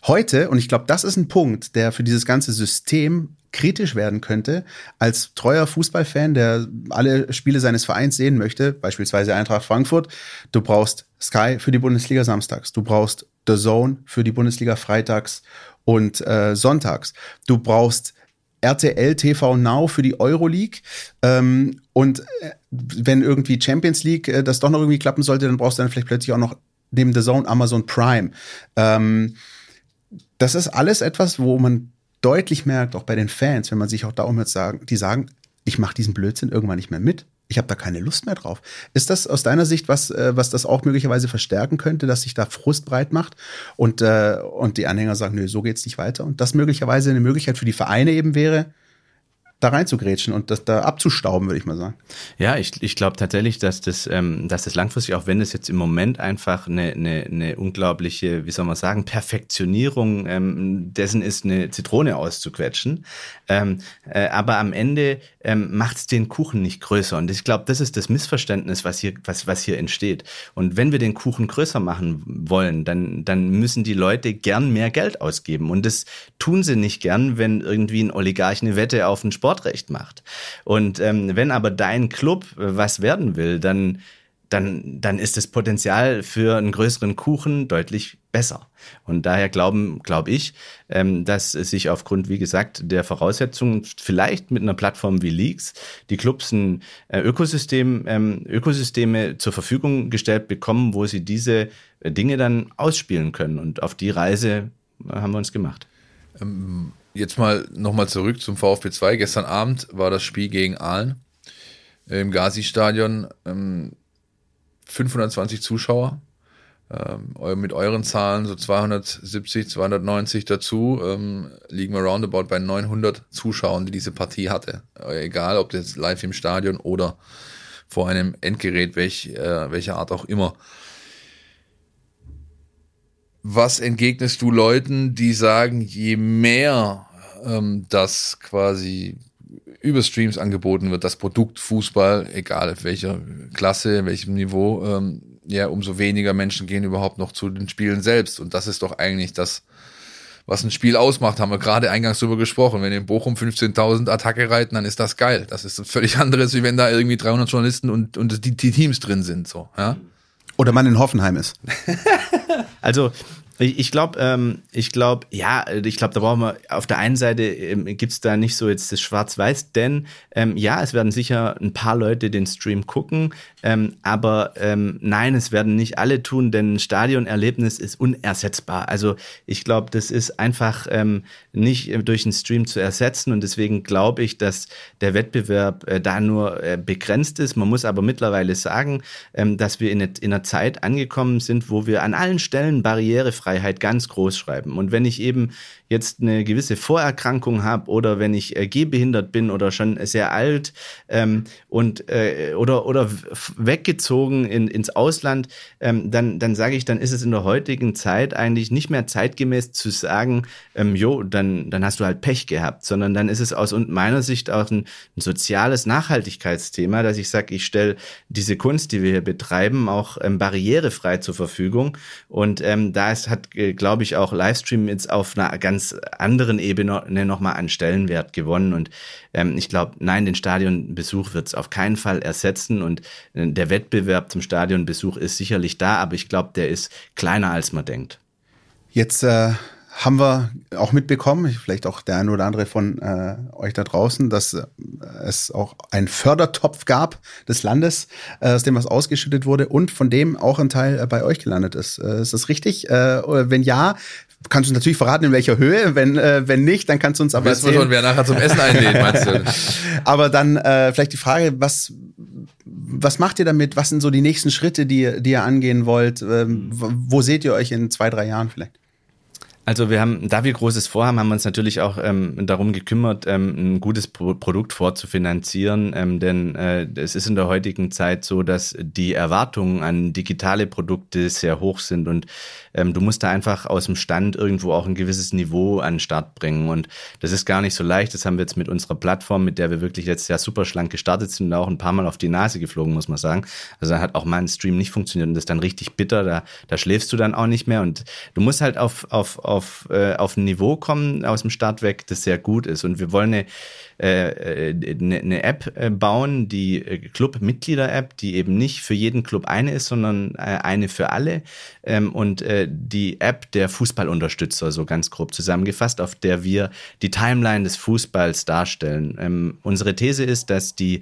Heute, und ich glaube, das ist ein Punkt, der für dieses ganze System kritisch werden könnte, als treuer Fußballfan, der alle Spiele seines Vereins sehen möchte, beispielsweise Eintracht Frankfurt, du brauchst Sky für die Bundesliga samstags, du brauchst The Zone für die Bundesliga freitags und äh, sonntags, du brauchst RTL TV Now für die Euroleague. Ähm, und äh, wenn irgendwie Champions League äh, das doch noch irgendwie klappen sollte, dann brauchst du dann vielleicht plötzlich auch noch neben The Zone Amazon Prime. Ähm, das ist alles etwas, wo man deutlich merkt, auch bei den Fans, wenn man sich auch da umhört, sagen, die sagen, ich mache diesen Blödsinn irgendwann nicht mehr mit. Ich habe da keine Lust mehr drauf. Ist das aus deiner Sicht was, äh, was das auch möglicherweise verstärken könnte, dass sich da Frust breit macht und, äh, und die Anhänger sagen, nö, so geht's nicht weiter? Und das möglicherweise eine Möglichkeit für die Vereine eben wäre, da reinzugrätschen und das da abzustauben, würde ich mal sagen. Ja, ich, ich glaube tatsächlich, dass das, ähm, dass das langfristig, auch wenn es jetzt im Moment einfach eine, eine, eine unglaubliche, wie soll man sagen, Perfektionierung ähm, dessen ist, eine Zitrone auszuquetschen. Ähm, äh, aber am Ende ähm, macht es den Kuchen nicht größer. Und ich glaube, das ist das Missverständnis, was hier, was, was hier entsteht. Und wenn wir den Kuchen größer machen wollen, dann, dann müssen die Leute gern mehr Geld ausgeben. Und das tun sie nicht gern, wenn irgendwie ein Oligarch eine Wette auf den Sport Sportrecht macht. Und ähm, wenn aber dein Club äh, was werden will, dann dann, dann ist das Potenzial für einen größeren Kuchen deutlich besser. Und daher glauben, glaube ich, ähm, dass sich aufgrund, wie gesagt, der Voraussetzungen vielleicht mit einer Plattform wie Leaks die Clubs ein äh, Ökosystem, ähm, Ökosysteme zur Verfügung gestellt bekommen, wo sie diese Dinge dann ausspielen können. Und auf die Reise äh, haben wir uns gemacht. Ähm, jetzt mal nochmal zurück zum VfB 2. Gestern Abend war das Spiel gegen Aalen im Gazi-Stadion. 520 ähm, Zuschauer. Ähm, mit euren Zahlen so 270, 290 dazu, ähm, liegen wir roundabout bei 900 Zuschauern, die diese Partie hatte. Äh, egal, ob jetzt live im Stadion oder vor einem Endgerät, welch, äh, welcher Art auch immer. Was entgegnest du Leuten, die sagen, je mehr ähm, das quasi über Streams angeboten wird, das Produkt Fußball, egal auf welcher Klasse, welchem Niveau, ähm, ja, umso weniger Menschen gehen überhaupt noch zu den Spielen selbst. Und das ist doch eigentlich das, was ein Spiel ausmacht, haben wir gerade eingangs drüber gesprochen. Wenn in Bochum 15.000 Attacke reiten, dann ist das geil. Das ist völlig anderes, wie wenn da irgendwie 300 Journalisten und, und die, die Teams drin sind, so, ja. Oder man in Hoffenheim ist. also ich, ich glaube, ähm, ich glaube, ja, ich glaube, da brauchen wir auf der einen Seite ähm, gibt's da nicht so jetzt das Schwarz-Weiß, denn ähm, ja, es werden sicher ein paar Leute den Stream gucken, ähm, aber ähm, nein, es werden nicht alle tun, denn ein Stadionerlebnis ist unersetzbar. Also ich glaube, das ist einfach ähm, nicht durch einen Stream zu ersetzen und deswegen glaube ich, dass der Wettbewerb äh, da nur äh, begrenzt ist. Man muss aber mittlerweile sagen, ähm, dass wir in, in einer Zeit angekommen sind, wo wir an allen Stellen barrierefrei Barrierefreiheit ganz groß schreiben. Und wenn ich eben jetzt eine gewisse Vorerkrankung habe oder wenn ich äh, gehbehindert bin oder schon sehr alt ähm, und äh, oder oder weggezogen in, ins Ausland, ähm, dann dann sage ich, dann ist es in der heutigen Zeit eigentlich nicht mehr zeitgemäß zu sagen, ähm, jo, dann dann hast du halt Pech gehabt, sondern dann ist es aus meiner Sicht auch ein, ein soziales Nachhaltigkeitsthema, dass ich sage, ich stelle diese Kunst, die wir hier betreiben, auch ähm, barrierefrei zur Verfügung. Und ähm, da ist, hat, äh, glaube ich, auch Livestream jetzt auf einer ganz ganz anderen Ebene nochmal an Stellenwert gewonnen. Und ähm, ich glaube, nein, den Stadionbesuch wird es auf keinen Fall ersetzen. Und äh, der Wettbewerb zum Stadionbesuch ist sicherlich da, aber ich glaube, der ist kleiner, als man denkt. Jetzt äh, haben wir auch mitbekommen, vielleicht auch der eine oder andere von äh, euch da draußen, dass äh, es auch einen Fördertopf gab des Landes, äh, aus dem was ausgeschüttet wurde und von dem auch ein Teil äh, bei euch gelandet ist. Ist das richtig? Wenn ja, kannst du natürlich verraten, in welcher Höhe. Wenn, äh, wenn nicht, dann kannst du uns aber erzählen. schon, wer nachher zum Essen einlädt, meinst du? aber dann äh, vielleicht die Frage, was, was macht ihr damit? Was sind so die nächsten Schritte, die, die ihr angehen wollt? Ähm, wo seht ihr euch in zwei, drei Jahren vielleicht? Also wir haben, da wir Großes vorhaben, haben wir uns natürlich auch ähm, darum gekümmert, ähm, ein gutes Pro Produkt vorzufinanzieren, ähm, denn äh, es ist in der heutigen Zeit so, dass die Erwartungen an digitale Produkte sehr hoch sind und ähm, du musst da einfach aus dem Stand irgendwo auch ein gewisses Niveau an den Start bringen und das ist gar nicht so leicht. Das haben wir jetzt mit unserer Plattform, mit der wir wirklich jetzt ja super schlank gestartet sind, auch ein paar Mal auf die Nase geflogen, muss man sagen. Also da hat auch mal ein Stream nicht funktioniert und das ist dann richtig bitter. Da, da schläfst du dann auch nicht mehr und du musst halt auf, auf, auf auf, äh, auf ein Niveau kommen aus dem Start weg, das sehr gut ist. Und wir wollen eine, äh, eine, eine App äh, bauen, die äh, Club-Mitglieder-App, die eben nicht für jeden Club eine ist, sondern äh, eine für alle. Ähm, und äh, die App der Fußballunterstützer, so ganz grob zusammengefasst, auf der wir die Timeline des Fußballs darstellen. Ähm, unsere These ist, dass die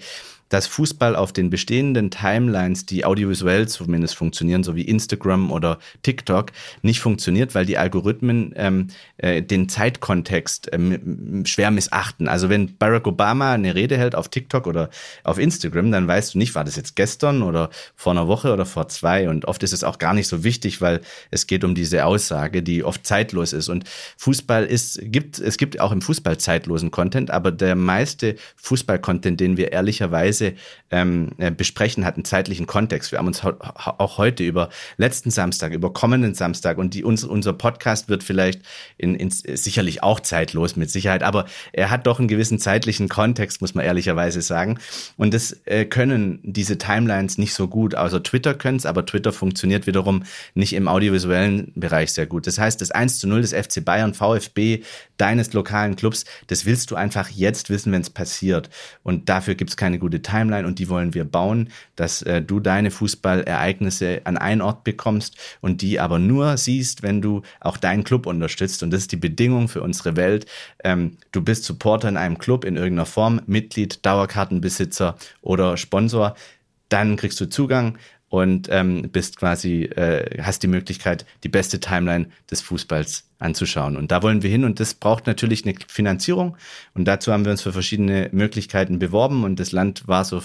dass Fußball auf den bestehenden Timelines, die audiovisuell zumindest funktionieren, so wie Instagram oder TikTok, nicht funktioniert, weil die Algorithmen ähm, äh, den Zeitkontext ähm, schwer missachten. Also wenn Barack Obama eine Rede hält auf TikTok oder auf Instagram, dann weißt du nicht, war das jetzt gestern oder vor einer Woche oder vor zwei. Und oft ist es auch gar nicht so wichtig, weil es geht um diese Aussage, die oft zeitlos ist. Und Fußball ist, gibt, es gibt auch im Fußball zeitlosen Content, aber der meiste Fußball-Content, den wir ehrlicherweise Weise ähm, äh, besprechen hat, einen zeitlichen Kontext. Wir haben uns auch heute über letzten Samstag, über kommenden Samstag und die, uns, unser Podcast wird vielleicht in, in, sicherlich auch zeitlos mit Sicherheit, aber er hat doch einen gewissen zeitlichen Kontext, muss man ehrlicherweise sagen. Und das äh, können diese Timelines nicht so gut. Also Twitter können es, aber Twitter funktioniert wiederum nicht im audiovisuellen Bereich sehr gut. Das heißt, das 1 zu 0 des FC Bayern, VfB, deines lokalen Clubs, das willst du einfach jetzt wissen, wenn es passiert. Und dafür gibt es keine gute Timeline und die wollen wir bauen, dass äh, du deine Fußballereignisse an einen Ort bekommst und die aber nur siehst, wenn du auch deinen Club unterstützt. Und das ist die Bedingung für unsere Welt. Ähm, du bist Supporter in einem Club in irgendeiner Form, Mitglied, Dauerkartenbesitzer oder Sponsor. Dann kriegst du Zugang und ähm, bist quasi, äh, hast die Möglichkeit, die beste Timeline des Fußballs anzuschauen. Und da wollen wir hin und das braucht natürlich eine Finanzierung und dazu haben wir uns für verschiedene Möglichkeiten beworben und das Land war so,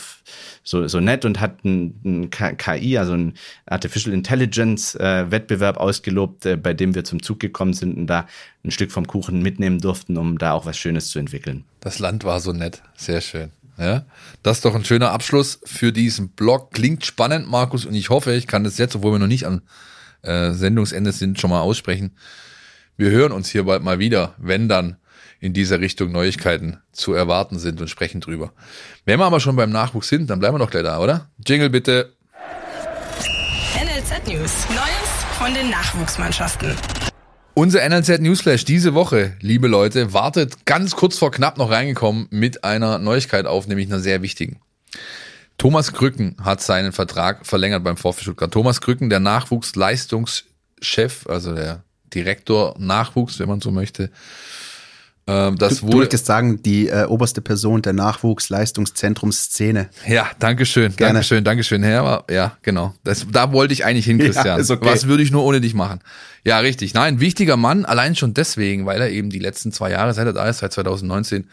so, so nett und hat ein, ein KI, also ein Artificial Intelligence äh, Wettbewerb ausgelobt, äh, bei dem wir zum Zug gekommen sind und da ein Stück vom Kuchen mitnehmen durften, um da auch was Schönes zu entwickeln. Das Land war so nett, sehr schön. Ja, das ist doch ein schöner Abschluss für diesen Blog. Klingt spannend, Markus, und ich hoffe, ich kann das jetzt, obwohl wir noch nicht am äh, Sendungsende sind, schon mal aussprechen. Wir hören uns hier bald mal wieder, wenn dann in dieser Richtung Neuigkeiten zu erwarten sind und sprechen drüber. Wenn wir aber schon beim Nachwuchs sind, dann bleiben wir doch gleich da, oder? Jingle bitte. NLZ News. Neues von den Nachwuchsmannschaften. Unser NLZ Newsflash diese Woche, liebe Leute, wartet ganz kurz vor knapp noch reingekommen mit einer Neuigkeit auf, nämlich einer sehr wichtigen. Thomas Krücken hat seinen Vertrag verlängert beim VfB Stuttgart. Thomas Krücken, der Nachwuchsleistungschef, also der Direktor Nachwuchs, wenn man so möchte, ähm, das du, wohl, du würdest sagen, die äh, oberste Person der Nachwuchsleistungszentrumsszene. Ja, Dankeschön, Gerne. Dankeschön, Dankeschön, Herr. Ja, genau. Das, da wollte ich eigentlich hin, Christian. Ja, okay. Was würde ich nur ohne dich machen? Ja, richtig. Nein, wichtiger Mann, allein schon deswegen, weil er eben die letzten zwei Jahre, seit er da ist, seit 2019,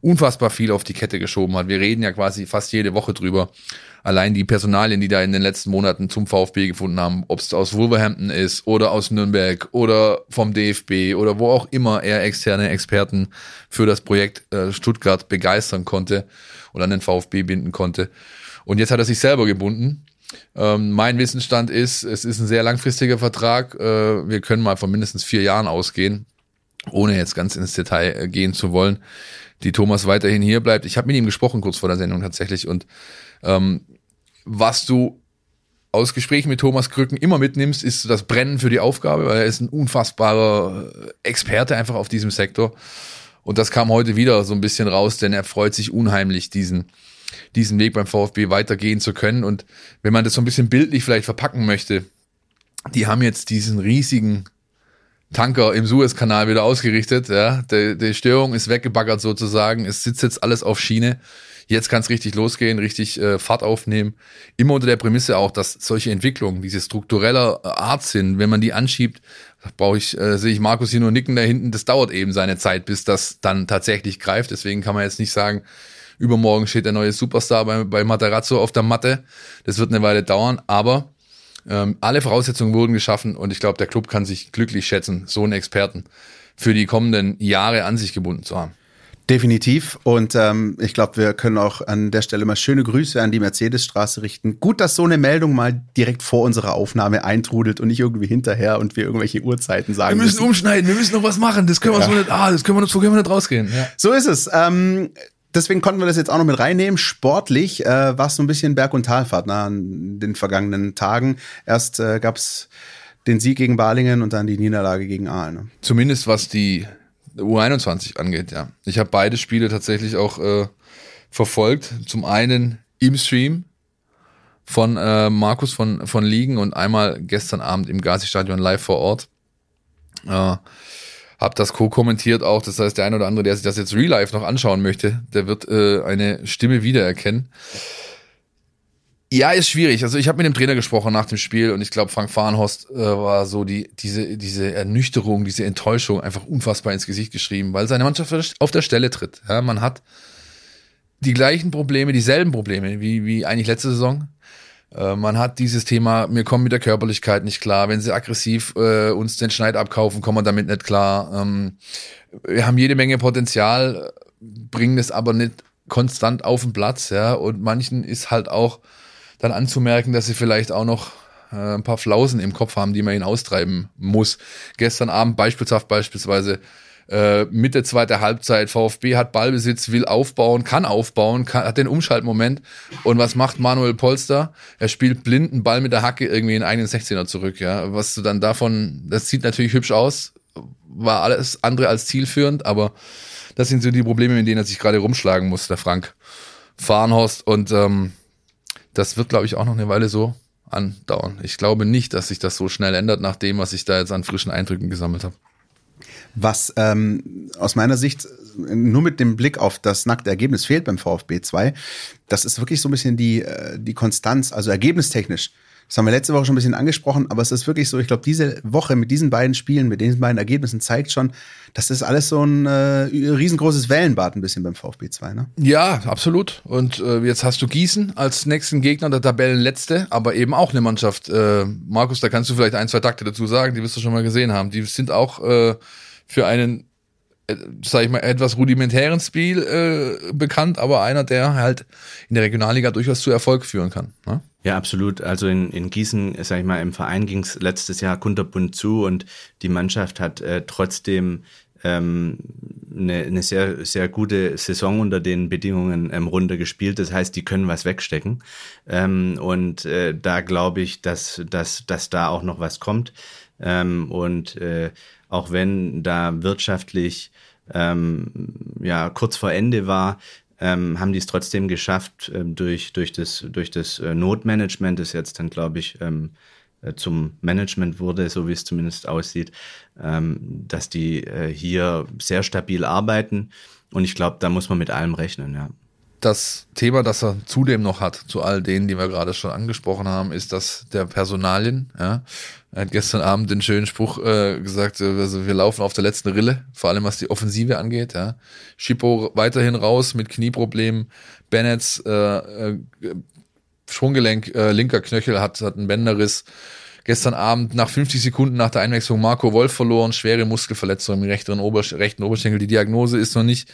unfassbar viel auf die Kette geschoben hat. Wir reden ja quasi fast jede Woche drüber. Allein die Personalien, die da in den letzten Monaten zum VfB gefunden haben, ob es aus Wolverhampton ist oder aus Nürnberg oder vom DFB oder wo auch immer er externe Experten für das Projekt äh, Stuttgart begeistern konnte und an den VfB binden konnte. Und jetzt hat er sich selber gebunden. Ähm, mein Wissensstand ist, es ist ein sehr langfristiger Vertrag. Äh, wir können mal von mindestens vier Jahren ausgehen, ohne jetzt ganz ins Detail äh, gehen zu wollen. Die Thomas weiterhin hier bleibt. Ich habe mit ihm gesprochen kurz vor der Sendung tatsächlich und ähm, was du aus Gesprächen mit Thomas Krücken immer mitnimmst, ist das Brennen für die Aufgabe, weil er ist ein unfassbarer Experte einfach auf diesem Sektor. Und das kam heute wieder so ein bisschen raus, denn er freut sich unheimlich, diesen, diesen Weg beim VfB weitergehen zu können. Und wenn man das so ein bisschen bildlich vielleicht verpacken möchte, die haben jetzt diesen riesigen Tanker im Suezkanal wieder ausgerichtet. Ja, die, die Störung ist weggebaggert sozusagen. Es sitzt jetzt alles auf Schiene. Jetzt kann es richtig losgehen, richtig äh, Fahrt aufnehmen. Immer unter der Prämisse auch, dass solche Entwicklungen, diese struktureller äh, Art sind, wenn man die anschiebt, brauche ich, äh, sehe ich Markus hier nur nicken da hinten, das dauert eben seine Zeit, bis das dann tatsächlich greift. Deswegen kann man jetzt nicht sagen, übermorgen steht der neue Superstar bei, bei Materazzo auf der Matte. Das wird eine Weile dauern, aber ähm, alle Voraussetzungen wurden geschaffen und ich glaube, der Club kann sich glücklich schätzen, so einen Experten für die kommenden Jahre an sich gebunden zu haben. Definitiv. Und ähm, ich glaube, wir können auch an der Stelle mal schöne Grüße an die Mercedesstraße richten. Gut, dass so eine Meldung mal direkt vor unserer Aufnahme eintrudelt und nicht irgendwie hinterher und wir irgendwelche Uhrzeiten sagen. Wir müssen, müssen. umschneiden, wir müssen noch was machen. Das können wir ja. so nicht, ah, das können wir, so können wir nicht rausgehen. Ja. So ist es. Ähm, deswegen konnten wir das jetzt auch noch mit reinnehmen. Sportlich äh, war es so ein bisschen Berg- und Talfahrt ne, an den vergangenen Tagen. Erst äh, gab es den Sieg gegen Balingen und dann die Niederlage gegen Aalen. Ne? Zumindest was die U21 angeht, ja. Ich habe beide Spiele tatsächlich auch äh, verfolgt. Zum einen im Stream von äh, Markus von, von Ligen und einmal gestern Abend im Gazi-Stadion live vor Ort. Äh, hab das co-kommentiert auch. Das heißt, der eine oder andere, der sich das jetzt real life noch anschauen möchte, der wird äh, eine Stimme wiedererkennen. Ja, ist schwierig. Also ich habe mit dem Trainer gesprochen nach dem Spiel und ich glaube, Frank Fahrenhorst äh, war so die diese diese Ernüchterung, diese Enttäuschung einfach unfassbar ins Gesicht geschrieben, weil seine Mannschaft auf der Stelle tritt. Ja, man hat die gleichen Probleme, dieselben Probleme wie wie eigentlich letzte Saison. Äh, man hat dieses Thema, wir kommen mit der Körperlichkeit nicht klar. Wenn sie aggressiv äh, uns den Schneid abkaufen, kommen wir damit nicht klar. Ähm, wir haben jede Menge Potenzial, bringen es aber nicht konstant auf den Platz. Ja, und manchen ist halt auch dann anzumerken, dass sie vielleicht auch noch äh, ein paar Flausen im Kopf haben, die man ihn austreiben muss. Gestern Abend beispielshaft beispielsweise äh, Mitte zweiter Halbzeit, VfB hat Ballbesitz, will aufbauen, kann aufbauen, kann, hat den Umschaltmoment. Und was macht Manuel Polster? Er spielt blinden Ball mit der Hacke irgendwie in einen 16er zurück. Ja, Was du dann davon, das sieht natürlich hübsch aus, war alles andere als zielführend, aber das sind so die Probleme, mit denen er sich gerade rumschlagen muss, der Frank Fahrenhorst. Und ähm, das wird, glaube ich, auch noch eine Weile so andauern. Ich glaube nicht, dass sich das so schnell ändert, nach dem, was ich da jetzt an frischen Eindrücken gesammelt habe. Was ähm, aus meiner Sicht nur mit dem Blick auf das nackte Ergebnis fehlt beim VfB 2, das ist wirklich so ein bisschen die, äh, die Konstanz, also ergebnistechnisch das haben wir letzte Woche schon ein bisschen angesprochen, aber es ist wirklich so, ich glaube, diese Woche mit diesen beiden Spielen, mit diesen beiden Ergebnissen zeigt schon, dass das alles so ein äh, riesengroßes Wellenbad ein bisschen beim VfB 2, ne? Ja, absolut. Und äh, jetzt hast du Gießen als nächsten Gegner der Tabellenletzte, aber eben auch eine Mannschaft. Äh, Markus, da kannst du vielleicht ein, zwei Takte dazu sagen, die wirst du schon mal gesehen haben. Die sind auch äh, für einen äh, sag ich mal, etwas rudimentären Spiel äh, bekannt, aber einer, der halt in der Regionalliga durchaus zu Erfolg führen kann. Ne? Ja, absolut. Also in, in Gießen, sag ich mal, im Verein ging es letztes Jahr kunterbunt zu und die Mannschaft hat äh, trotzdem ähm, eine, eine sehr, sehr gute Saison unter den Bedingungen ähm, runtergespielt. Das heißt, die können was wegstecken. Ähm, und äh, da glaube ich, dass, dass, dass da auch noch was kommt. Ähm, und äh, auch wenn da wirtschaftlich ähm, ja kurz vor Ende war, ähm, haben die es trotzdem geschafft, ähm, durch, durch das, durch das äh, Notmanagement, das jetzt dann, glaube ich, ähm, äh, zum Management wurde, so wie es zumindest aussieht, ähm, dass die äh, hier sehr stabil arbeiten. Und ich glaube, da muss man mit allem rechnen, ja. Das Thema, das er zudem noch hat, zu all denen, die wir gerade schon angesprochen haben, ist das der Personalien. Ja. Er hat gestern Abend den schönen Spruch äh, gesagt, äh, also wir laufen auf der letzten Rille, vor allem was die Offensive angeht. Ja. Schippo weiterhin raus mit Knieproblemen, Bennett äh, äh, Sprunggelenk, äh, linker Knöchel hat, hat einen Bänderriss. Gestern Abend nach 50 Sekunden nach der Einwechslung Marco Wolf verloren, schwere Muskelverletzung im rechten, Ober rechten Oberschenkel. Die Diagnose ist noch nicht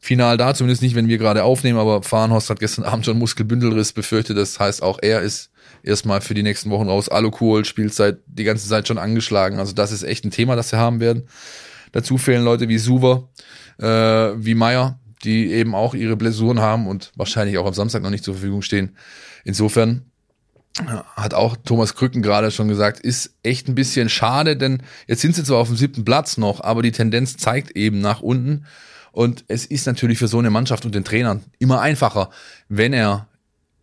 final da, zumindest nicht, wenn wir gerade aufnehmen, aber Fahrenhorst hat gestern Abend schon Muskelbündelriss befürchtet. Das heißt, auch er ist erstmal für die nächsten Wochen raus. Alukohol spielt seit die ganze Zeit schon angeschlagen. Also das ist echt ein Thema, das wir haben werden. Dazu fehlen Leute wie Suver, äh, wie Meier, die eben auch ihre Blessuren haben und wahrscheinlich auch am Samstag noch nicht zur Verfügung stehen. Insofern hat auch Thomas Krücken gerade schon gesagt, ist echt ein bisschen schade, denn jetzt sind sie zwar auf dem siebten Platz noch, aber die Tendenz zeigt eben nach unten. Und es ist natürlich für so eine Mannschaft und den Trainern immer einfacher, wenn er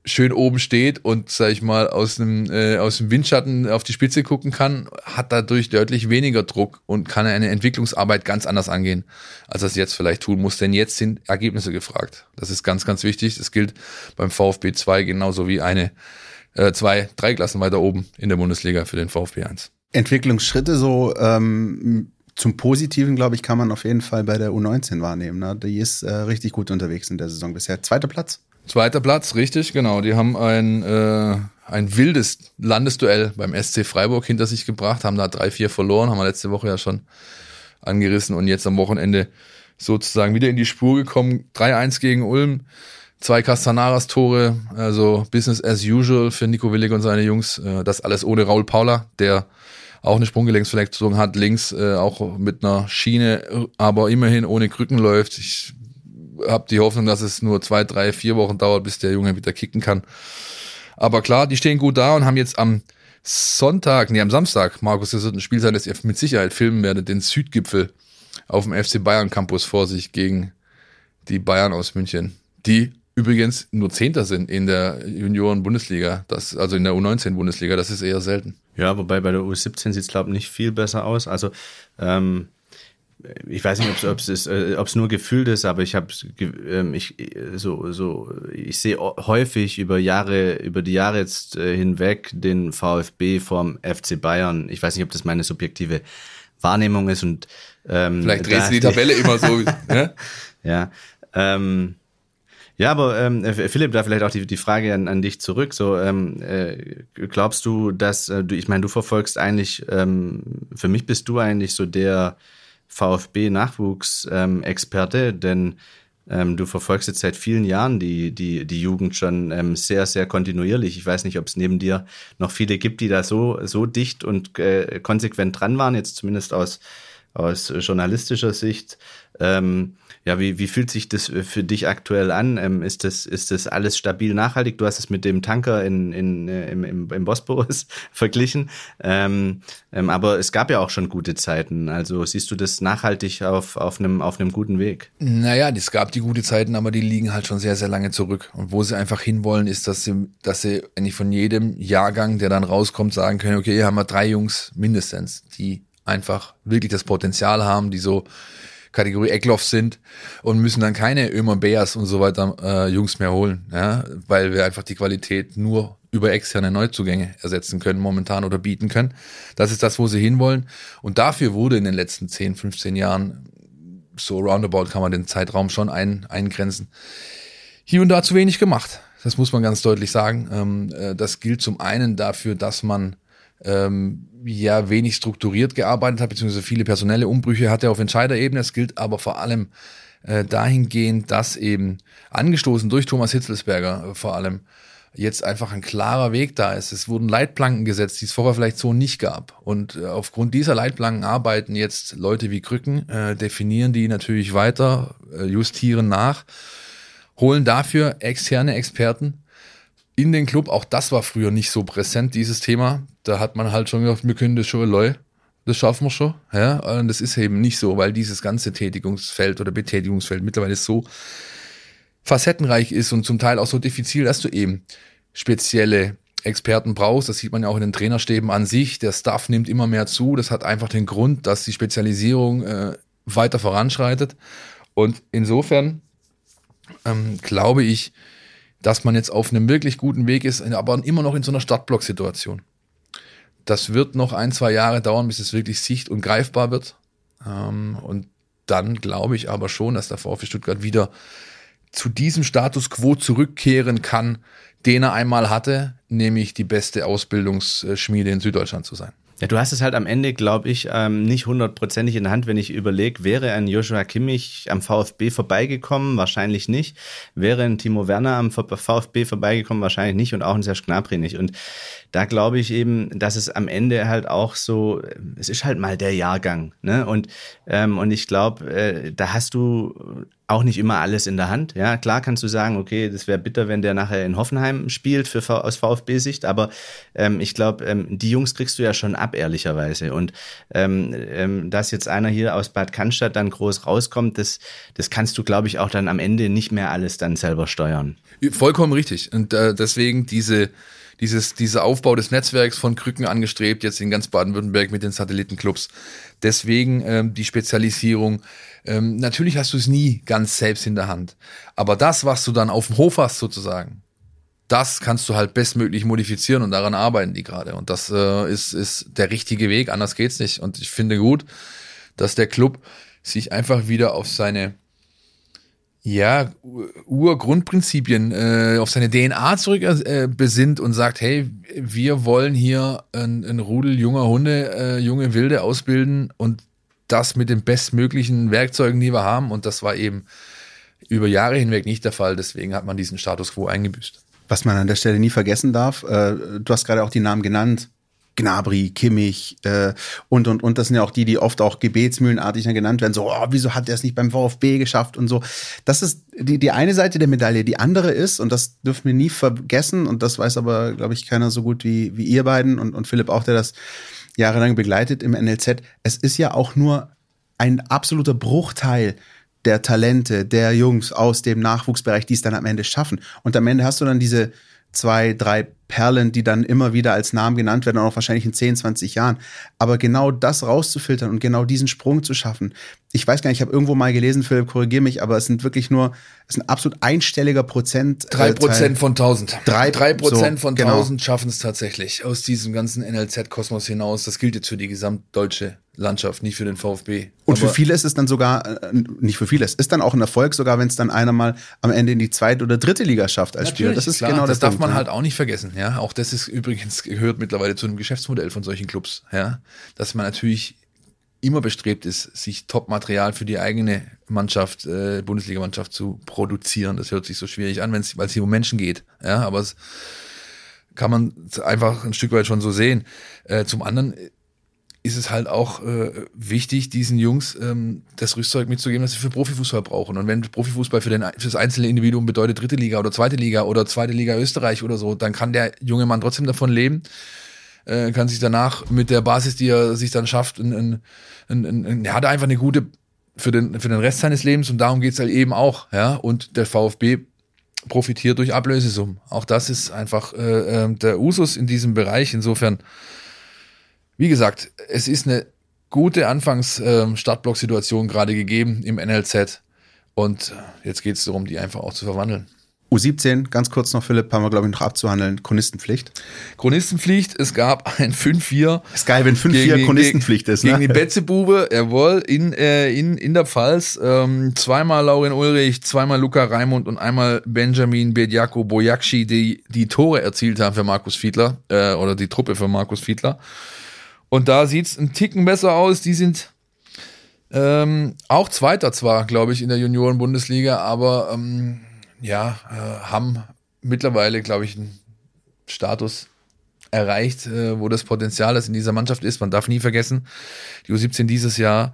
schön oben steht und, sag ich mal, aus dem, äh, aus dem Windschatten auf die Spitze gucken kann, hat dadurch deutlich weniger Druck und kann eine Entwicklungsarbeit ganz anders angehen, als er es jetzt vielleicht tun muss. Denn jetzt sind Ergebnisse gefragt. Das ist ganz, ganz wichtig. Das gilt beim VfB 2 genauso wie eine, äh, zwei, drei Klassen weiter oben in der Bundesliga für den VfB 1. Entwicklungsschritte so ähm, zum Positiven, glaube ich, kann man auf jeden Fall bei der U19 wahrnehmen. Ne? Die ist äh, richtig gut unterwegs in der Saison bisher. Zweiter Platz. Zweiter Platz, richtig, genau. Die haben ein, äh, ein wildes Landesduell beim SC Freiburg hinter sich gebracht, haben da drei, vier verloren, haben wir letzte Woche ja schon angerissen und jetzt am Wochenende sozusagen wieder in die Spur gekommen. 3-1 gegen Ulm, zwei Castanaras-Tore, also Business as usual für Nico Willig und seine Jungs. Äh, das alles ohne Raul Paula, der auch eine Sprunggelenksverletzung hat, links äh, auch mit einer Schiene, aber immerhin ohne Krücken läuft. Ich habe die Hoffnung, dass es nur zwei, drei, vier Wochen dauert, bis der Junge wieder kicken kann. Aber klar, die stehen gut da und haben jetzt am Sonntag, nee, am Samstag, Markus, das wird ein Spiel sein, das ihr mit Sicherheit filmen werdet, den Südgipfel auf dem FC Bayern Campus vor sich gegen die Bayern aus München, die übrigens nur Zehnter sind in der Junioren-Bundesliga, also in der U19-Bundesliga, das ist eher selten. Ja, wobei bei der U17 sieht es, glaube ich, nicht viel besser aus. Also ähm, ich weiß nicht, ob es äh, nur gefühlt ist, aber ich habe ähm, ich so so ich sehe häufig über Jahre über die Jahre jetzt äh, hinweg den VfB vom FC Bayern. Ich weiß nicht, ob das meine subjektive Wahrnehmung ist und ähm, vielleicht drehst du die Tabelle immer so. ja, ja. Ähm, ja, aber ähm, Philipp, da vielleicht auch die, die Frage an, an dich zurück. So, ähm, äh, glaubst du, dass äh, du, ich meine, du verfolgst eigentlich, ähm, für mich bist du eigentlich so der VfB-Nachwuchsexperte, ähm, denn ähm, du verfolgst jetzt seit vielen Jahren die, die, die Jugend schon ähm, sehr, sehr kontinuierlich. Ich weiß nicht, ob es neben dir noch viele gibt, die da so, so dicht und äh, konsequent dran waren, jetzt zumindest aus, aus journalistischer Sicht. Ähm, ja, wie, wie fühlt sich das für dich aktuell an? Ähm, ist, das, ist das alles stabil nachhaltig? Du hast es mit dem Tanker in, in, äh, im, im, im Bosporus verglichen. Ähm, ähm, aber es gab ja auch schon gute Zeiten. Also siehst du das nachhaltig auf, auf, einem, auf einem guten Weg? Naja, es gab die gute Zeiten, aber die liegen halt schon sehr, sehr lange zurück. Und wo sie einfach hinwollen, ist, dass sie, dass sie eigentlich von jedem Jahrgang, der dann rauskommt, sagen können, okay, hier haben wir drei Jungs mindestens, die einfach wirklich das Potenzial haben, die so Kategorie Eckloff sind und müssen dann keine Ömer Beas und so weiter äh, Jungs mehr holen, ja, weil wir einfach die Qualität nur über externe Neuzugänge ersetzen können momentan oder bieten können. Das ist das, wo sie hinwollen. Und dafür wurde in den letzten 10, 15 Jahren, so roundabout kann man den Zeitraum schon ein, eingrenzen, hier und da zu wenig gemacht. Das muss man ganz deutlich sagen. Ähm, äh, das gilt zum einen dafür, dass man ähm, ja wenig strukturiert gearbeitet hat, beziehungsweise viele personelle Umbrüche hatte auf Entscheiderebene. Es gilt aber vor allem äh, dahingehend, dass eben angestoßen durch Thomas Hitzelsberger äh, vor allem jetzt einfach ein klarer Weg da ist. Es wurden Leitplanken gesetzt, die es vorher vielleicht so nicht gab. Und äh, aufgrund dieser Leitplanken arbeiten jetzt Leute wie Krücken, äh, definieren die natürlich weiter, äh, justieren nach, holen dafür externe Experten in den Club. Auch das war früher nicht so präsent, dieses Thema. Da hat man halt schon gedacht, wir können das schon, Leute, das schaffen wir schon. Ja, und das ist eben nicht so, weil dieses ganze Tätigungsfeld oder Betätigungsfeld mittlerweile so facettenreich ist und zum Teil auch so diffizil, dass du eben spezielle Experten brauchst. Das sieht man ja auch in den Trainerstäben an sich. Der Staff nimmt immer mehr zu. Das hat einfach den Grund, dass die Spezialisierung äh, weiter voranschreitet. Und insofern ähm, glaube ich, dass man jetzt auf einem wirklich guten Weg ist, aber immer noch in so einer Startblock-Situation. Das wird noch ein, zwei Jahre dauern, bis es wirklich sicht- und greifbar wird. Ähm, und dann glaube ich aber schon, dass der VfB Stuttgart wieder zu diesem Status quo zurückkehren kann, den er einmal hatte, nämlich die beste Ausbildungsschmiede in Süddeutschland zu sein. Ja, du hast es halt am Ende, glaube ich, ähm, nicht hundertprozentig in der Hand, wenn ich überlege, wäre ein Joshua Kimmich am VfB vorbeigekommen? Wahrscheinlich nicht. Wäre ein Timo Werner am VfB vorbeigekommen? Wahrscheinlich nicht und auch ein Serge Gnabry nicht. Und da glaube ich eben, dass es am Ende halt auch so, es ist halt mal der Jahrgang. Ne? Und, ähm, und ich glaube, äh, da hast du auch nicht immer alles in der Hand. Ja, klar kannst du sagen, okay, das wäre bitter, wenn der nachher in Hoffenheim spielt für aus VfB-Sicht, aber ähm, ich glaube, ähm, die Jungs kriegst du ja schon ab, ehrlicherweise. Und ähm, ähm, dass jetzt einer hier aus Bad Cannstatt dann groß rauskommt, das, das kannst du, glaube ich, auch dann am Ende nicht mehr alles dann selber steuern. Vollkommen richtig. Und äh, deswegen diese dieses, dieser Aufbau des Netzwerks von Krücken angestrebt, jetzt in ganz Baden-Württemberg mit den Satellitenclubs. Deswegen ähm, die Spezialisierung. Ähm, natürlich hast du es nie ganz selbst in der Hand. Aber das, was du dann auf dem Hof hast, sozusagen, das kannst du halt bestmöglich modifizieren und daran arbeiten die gerade. Und das äh, ist, ist der richtige Weg, anders geht's nicht. Und ich finde gut, dass der Club sich einfach wieder auf seine ja, Urgrundprinzipien äh, auf seine DNA zurück äh, besinnt und sagt, hey, wir wollen hier ein, ein Rudel junger Hunde, äh, junge Wilde ausbilden und das mit den bestmöglichen Werkzeugen, die wir haben. Und das war eben über Jahre hinweg nicht der Fall. Deswegen hat man diesen Status quo eingebüßt. Was man an der Stelle nie vergessen darf, äh, du hast gerade auch die Namen genannt, Gnabry, Kimmich äh, und und und das sind ja auch die, die oft auch gebetsmühlenartig genannt werden. So, oh, wieso hat er es nicht beim VfB geschafft und so. Das ist die die eine Seite der Medaille. Die andere ist und das dürfen wir nie vergessen und das weiß aber glaube ich keiner so gut wie wie ihr beiden und und Philipp auch, der das jahrelang begleitet im NLZ. Es ist ja auch nur ein absoluter Bruchteil der Talente der Jungs aus dem Nachwuchsbereich, die es dann am Ende schaffen. Und am Ende hast du dann diese zwei, drei Perlen, die dann immer wieder als Namen genannt werden, auch wahrscheinlich in 10, 20 Jahren. Aber genau das rauszufiltern und genau diesen Sprung zu schaffen. Ich weiß gar nicht, ich habe irgendwo mal gelesen, Philipp, korrigier mich, aber es sind wirklich nur, es ist ein absolut einstelliger Prozent. Äh, drei Prozent von 1000. Drei, drei Prozent so, von genau. 1000 schaffen es tatsächlich aus diesem ganzen NLZ-Kosmos hinaus. Das gilt jetzt für die gesamtdeutsche Landschaft, nicht für den VfB. Und für viele ist es dann sogar, äh, nicht für viele, es ist dann auch ein Erfolg, sogar wenn es dann einer mal am Ende in die zweite oder dritte Liga schafft als Spieler. Das ist klar, genau das der darf Punkt, man ja. halt auch nicht vergessen. Ja, auch das ist übrigens gehört mittlerweile zu einem Geschäftsmodell von solchen Clubs. Ja, dass man natürlich immer bestrebt ist, sich Top-Material für die eigene Mannschaft, äh, Bundesligamannschaft zu produzieren. Das hört sich so schwierig an, weil es hier um Menschen geht. Ja, aber es kann man einfach ein Stück weit schon so sehen. Äh, zum anderen ist es halt auch äh, wichtig, diesen Jungs ähm, das Rüstzeug mitzugeben, das sie für Profifußball brauchen. Und wenn Profifußball für, den, für das einzelne Individuum bedeutet dritte Liga oder zweite Liga oder zweite Liga Österreich oder so, dann kann der junge Mann trotzdem davon leben, äh, kann sich danach mit der Basis, die er sich dann schafft, ein, ein, ein, ein, er hat einfach eine gute für den, für den Rest seines Lebens und darum geht's halt eben auch. Ja? Und der VfB profitiert durch Ablösesummen. Auch das ist einfach äh, äh, der Usus in diesem Bereich. Insofern wie gesagt, es ist eine gute Anfangs-Startblock-Situation gerade gegeben im NLZ. Und jetzt geht es darum, die einfach auch zu verwandeln. U17, ganz kurz noch, Philipp, haben wir, glaube ich, noch abzuhandeln. Chronistenpflicht. Chronistenpflicht, es gab ein 5-4. Ist geil, wenn 5-4 Chronistenpflicht ist, ne? Gegen die Betzebube, jawohl, in, äh, in, in der Pfalz. Ähm, zweimal Lauren Ulrich, zweimal Luca Raimund und einmal Benjamin Bedjako Bojakci, die die Tore erzielt haben für Markus Fiedler, äh, oder die Truppe für Markus Fiedler. Und da sieht's ein Ticken besser aus. Die sind ähm, auch Zweiter zwar, glaube ich, in der Junioren-Bundesliga, aber ähm, ja, äh, haben mittlerweile, glaube ich, einen Status erreicht, äh, wo das Potenzial, das in dieser Mannschaft ist. Man darf nie vergessen, die U17 dieses Jahr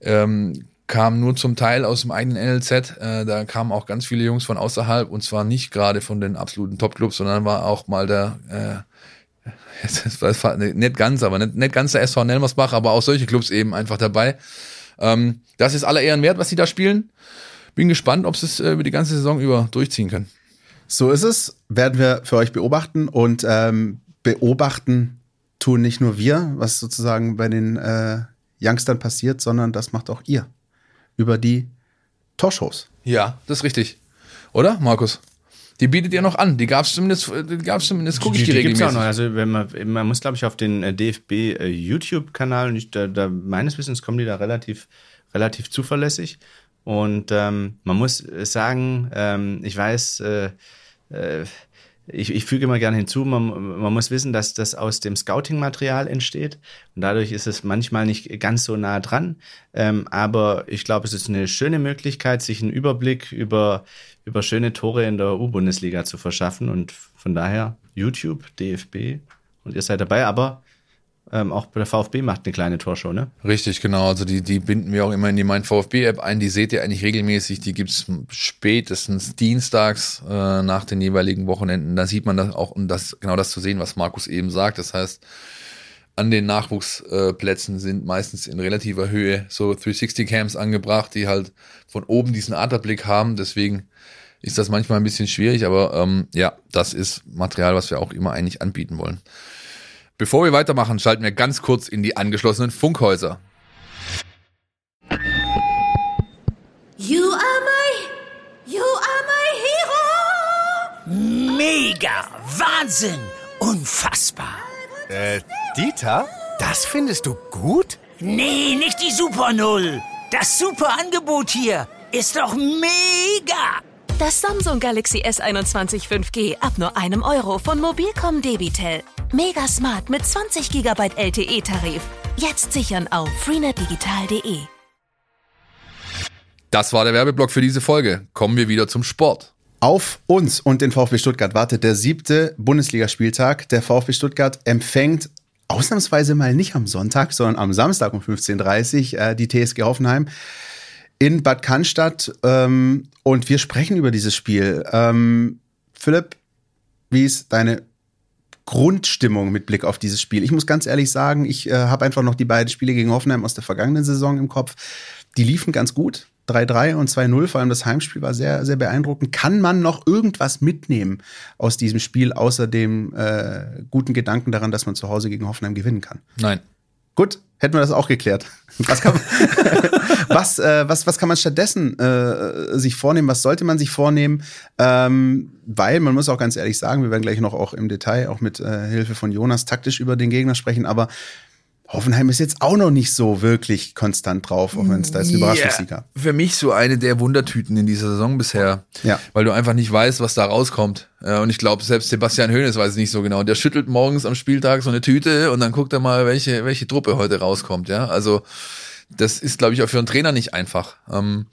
ähm, kam nur zum Teil aus dem eigenen NLZ. Äh, da kamen auch ganz viele Jungs von außerhalb und zwar nicht gerade von den absoluten Top-Clubs, sondern war auch mal der äh, das war nicht ganz, aber nicht, nicht ganz der SV Nelmersbach, aber auch solche Clubs eben einfach dabei. Ähm, das ist aller Ehren wert, was sie da spielen. Bin gespannt, ob sie es äh, über die ganze Saison über durchziehen können. So ist es, werden wir für euch beobachten und ähm, beobachten tun nicht nur wir, was sozusagen bei den äh, Youngstern passiert, sondern das macht auch ihr über die Torshows. Ja, das ist richtig. Oder, Markus? Die bietet ihr noch an. Die gab es zumindest, die gab's zumindest gucke ich die, die, die regelmäßig. Auch noch. Also wenn man, man muss, glaube ich, auf den äh, DFB äh, YouTube-Kanal, da, da, meines Wissens kommen die da relativ, relativ zuverlässig. Und ähm, man muss sagen, ähm, ich weiß, äh, äh, ich, ich füge immer gerne hinzu, man, man muss wissen, dass das aus dem Scouting-Material entsteht. Und dadurch ist es manchmal nicht ganz so nah dran. Ähm, aber ich glaube, es ist eine schöne Möglichkeit, sich einen Überblick über, über schöne Tore in der U-Bundesliga zu verschaffen. Und von daher YouTube, DFB und ihr seid dabei, aber ähm, auch der VfB macht eine kleine Torshow, ne? Richtig, genau. Also die, die binden wir auch immer in die Mein VfB-App ein. Die seht ihr eigentlich regelmäßig. Die gibt's spätestens dienstags äh, nach den jeweiligen Wochenenden. Da sieht man das auch, um das, genau das zu sehen, was Markus eben sagt. Das heißt, an den Nachwuchsplätzen sind meistens in relativer Höhe so 360-Cams angebracht, die halt von oben diesen Adlerblick haben. Deswegen ist das manchmal ein bisschen schwierig, aber ähm, ja, das ist Material, was wir auch immer eigentlich anbieten wollen. Bevor wir weitermachen, schalten wir ganz kurz in die angeschlossenen Funkhäuser. You are my, you are my hero. Mega, Wahnsinn, unfassbar. Äh, Dieter, das findest du gut? Nee, nicht die Super Null. Das super Angebot hier ist doch mega. Das Samsung Galaxy S21 5G ab nur einem Euro von Mobilcom Debitel. Mega smart mit 20 GB LTE-Tarif. Jetzt sichern auf freenetdigital.de. Das war der Werbeblock für diese Folge. Kommen wir wieder zum Sport. Auf uns und den VfB Stuttgart wartet der siebte Bundesligaspieltag. Der VfB Stuttgart empfängt ausnahmsweise mal nicht am Sonntag, sondern am Samstag um 15.30 Uhr äh, die TSG Hoffenheim in Bad Cannstatt. Ähm, und wir sprechen über dieses Spiel. Ähm, Philipp, wie ist deine Grundstimmung mit Blick auf dieses Spiel? Ich muss ganz ehrlich sagen, ich äh, habe einfach noch die beiden Spiele gegen Hoffenheim aus der vergangenen Saison im Kopf. Die liefen ganz gut. 3-3 und 2-0, vor allem das Heimspiel war sehr, sehr beeindruckend. Kann man noch irgendwas mitnehmen aus diesem Spiel, außer dem äh, guten Gedanken daran, dass man zu Hause gegen Hoffenheim gewinnen kann? Nein. Gut, hätten wir das auch geklärt. Was kann, was, äh, was, was kann man stattdessen äh, sich vornehmen? Was sollte man sich vornehmen? Ähm, weil man muss auch ganz ehrlich sagen, wir werden gleich noch auch im Detail, auch mit äh, Hilfe von Jonas, taktisch über den Gegner sprechen, aber Hoffenheim ist jetzt auch noch nicht so wirklich konstant drauf, auch wenn es da jetzt eine Überraschungssieg gab. Für mich so eine der Wundertüten in dieser Saison bisher. Ja. Weil du einfach nicht weißt, was da rauskommt. Äh, Und ich glaube, selbst Sebastian Hoeneß weiß es nicht so genau. Der schüttelt morgens am Spieltag so eine Tüte und dann guckt er mal, welche, welche Truppe heute rauskommt. Ja, also das ist, glaube ich, auch für einen Trainer nicht einfach. Ähm,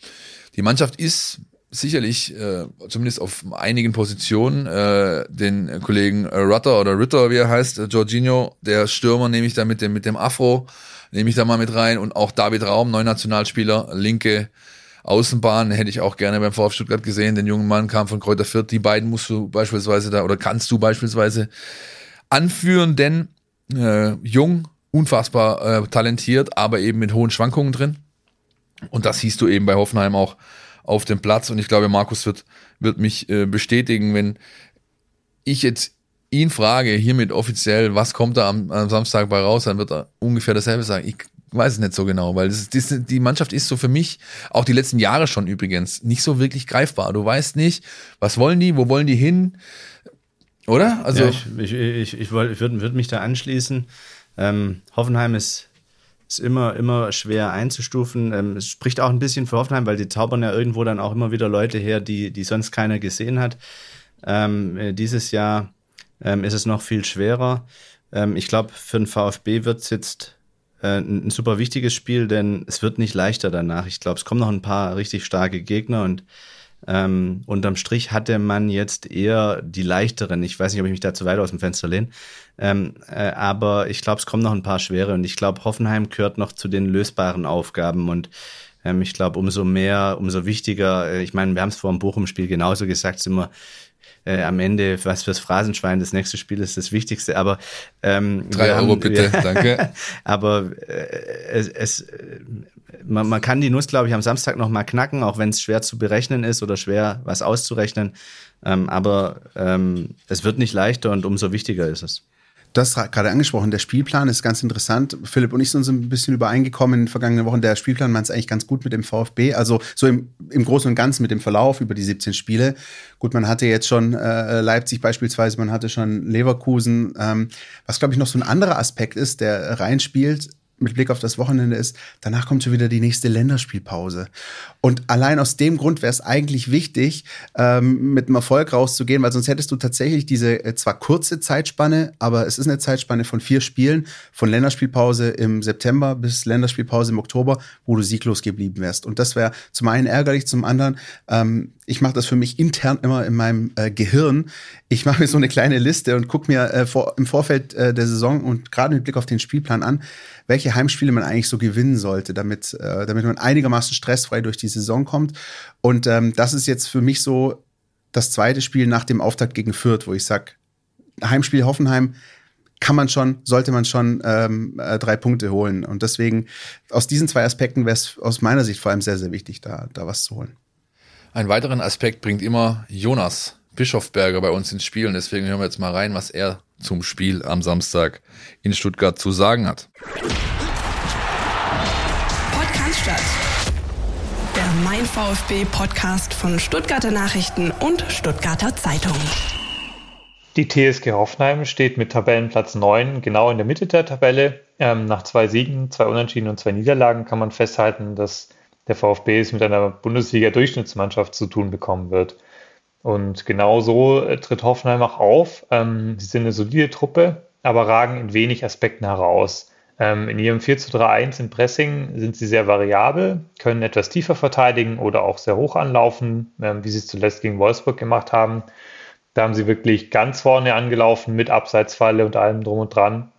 die Mannschaft ist sicherlich, äh, zumindest auf einigen Positionen, äh, den Kollegen Rutter oder Ritter, wie er heißt, äh, Jorginho, der Stürmer nehme ich da mit dem, mit dem Afro, nehme ich da mal mit rein. Und auch David Raum, neuer Nationalspieler, linke Außenbahn, hätte ich auch gerne beim VfB Stuttgart gesehen, den jungen Mann kam von Kräuter Fürth, die beiden musst du beispielsweise da oder kannst du beispielsweise anführen, denn äh, jung, unfassbar äh, talentiert, aber eben mit hohen Schwankungen drin. Und das siehst du eben bei Hoffenheim auch auf dem Platz. Und ich glaube, Markus wird, wird mich äh, bestätigen, wenn ich jetzt ihn frage, hiermit offiziell, was kommt da am, am Samstag bei raus, dann wird er ungefähr dasselbe sagen. Ich weiß es nicht so genau, weil das, das, die Mannschaft ist so für mich, auch die letzten Jahre schon übrigens, nicht so wirklich greifbar. Du weißt nicht, was wollen die, wo wollen die hin, oder? Also ja, ich, ich, ich, ich, ich würde würd mich da anschließen. Ähm, Hoffenheim ist, ist immer, immer schwer einzustufen. Ähm, es spricht auch ein bisschen für Hoffenheim, weil die zaubern ja irgendwo dann auch immer wieder Leute her, die, die sonst keiner gesehen hat. Ähm, äh, dieses Jahr ähm, ist es noch viel schwerer. Ähm, ich glaube, für den VfB wird es jetzt äh, ein, super wichtiges Spiel, denn es wird nicht leichter danach. Ich glaube, es kommen noch ein paar richtig starke Gegner und ähm, unterm Strich hatte man jetzt eher die leichteren. Ich weiß nicht, ob ich mich da zu weit aus dem Fenster lehne. Ähm, äh, aber ich glaube, es kommen noch ein paar schwere und ich glaube, Hoffenheim gehört noch zu den lösbaren Aufgaben und ähm, ich glaube, umso mehr, umso wichtiger, äh, ich meine, wir haben es vor dem Bochum-Spiel genauso gesagt, sind wir äh, am Ende, was fürs Phrasenschwein, das nächste Spiel ist das Wichtigste, aber ähm, Drei Euro haben- bitte, wir- danke. aber äh, es, es äh, man, man kann die Nuss, glaube ich, am Samstag noch mal knacken, auch wenn es schwer zu berechnen ist oder schwer was auszurechnen. Ähm, aber ähm, es wird nicht leichter und umso wichtiger ist es. Du hast gerade angesprochen, der Spielplan ist ganz interessant. Philipp und ich sind so ein bisschen übereingekommen in den vergangenen Wochen. Der Spielplan meint es eigentlich ganz gut mit dem VfB. Also so im, im Großen und Ganzen mit dem Verlauf über die 17 Spiele. Gut, man hatte jetzt schon äh, Leipzig beispielsweise, man hatte schon Leverkusen. Ähm, was, glaube ich, noch so ein anderer Aspekt ist, der reinspielt. Mit Blick auf das Wochenende ist, danach kommt schon wieder die nächste Länderspielpause. Und allein aus dem Grund wäre es eigentlich wichtig, ähm, mit einem Erfolg rauszugehen, weil sonst hättest du tatsächlich diese äh, zwar kurze Zeitspanne, aber es ist eine Zeitspanne von vier Spielen, von Länderspielpause im September bis Länderspielpause im Oktober, wo du sieglos geblieben wärst. Und das wäre zum einen ärgerlich, zum anderen, ähm, ich mache das für mich intern immer in meinem äh, Gehirn. Ich mache mir so eine kleine Liste und gucke mir äh, vor, im Vorfeld äh, der Saison und gerade mit Blick auf den Spielplan an, welche Heimspiele man eigentlich so gewinnen sollte, damit, äh, damit man einigermaßen stressfrei durch die Saison kommt. Und ähm, das ist jetzt für mich so das zweite Spiel nach dem Auftakt gegen Fürth, wo ich sage, Heimspiel Hoffenheim kann man schon, sollte man schon ähm, äh, drei Punkte holen. Und deswegen, aus diesen zwei Aspekten wäre es aus meiner Sicht vor allem sehr, sehr wichtig, da, da was zu holen. Einen weiteren Aspekt bringt immer Jonas Bischofberger bei uns ins Spiel und deswegen hören wir jetzt mal rein, was er zum Spiel am Samstag in Stuttgart zu sagen hat. Podcast statt. Der Mein VfB Podcast von Stuttgarter Nachrichten und Stuttgarter Zeitung. Die TSG Hoffenheim steht mit Tabellenplatz 9 genau in der Mitte der Tabelle. Ähm, nach zwei Siegen, zwei Unentschieden und zwei Niederlagen kann man festhalten, dass der VfB es mit einer Bundesliga-Durchschnittsmannschaft zu tun bekommen wird. Und genau so äh, tritt Hoffenheim auch auf. Ähm, sie sind eine solide Truppe, aber ragen in wenig Aspekten heraus. Ähm, in ihrem 4 zu 3-1 im Pressing sind sie sehr variabel, können etwas tiefer verteidigen oder auch sehr hoch anlaufen, ähm, wie sie es zuletzt gegen Wolfsburg gemacht haben. Da haben sie wirklich ganz vorne angelaufen mit Abseitsfalle und allem drum und dran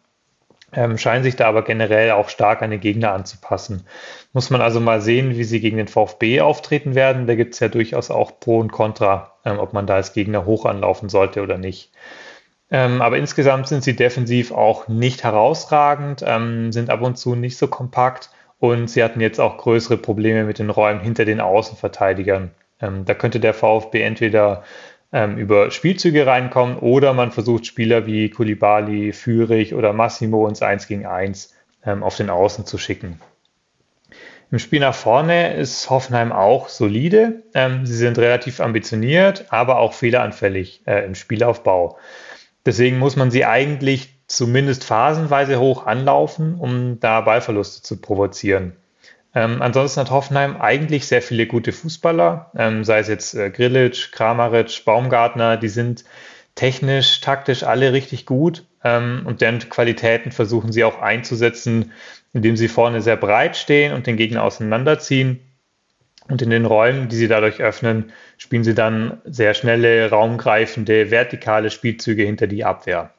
ähm, scheinen sich da aber generell auch stark an den Gegner anzupassen. Muss man also mal sehen, wie sie gegen den VfB auftreten werden. Da gibt es ja durchaus auch Pro und Contra, ähm, ob man da als Gegner hoch anlaufen sollte oder nicht. Ähm, aber insgesamt sind sie defensiv auch nicht herausragend, ähm, sind ab und zu nicht so kompakt und sie hatten jetzt auch größere Probleme mit den Räumen hinter den Außenverteidigern. Ähm, da könnte der VfB entweder ähm, über Spielzüge reinkommen oder man versucht Spieler wie Kulibali, Führig oder Massimo ins 1 gegen 1 ähm, auf den Außen zu schicken. Im Spiel nach vorne ist Hoffenheim auch solide. Ähm, sie sind relativ ambitioniert, aber auch fehleranfällig äh, im Spielaufbau. Deswegen muss man sie eigentlich zumindest phasenweise hoch anlaufen, um da Ballverluste zu provozieren. Ähm, ansonsten hat Hoffenheim eigentlich sehr viele gute Fußballer, ähm, sei es jetzt äh, Grilic, Kramaric, Baumgartner, die sind technisch, taktisch alle richtig gut ähm, und deren Qualitäten versuchen sie auch einzusetzen, indem sie vorne sehr breit stehen und den Gegner auseinanderziehen. Und in den Räumen, die sie dadurch öffnen, spielen sie dann sehr schnelle, raumgreifende, vertikale Spielzüge hinter die Abwehr.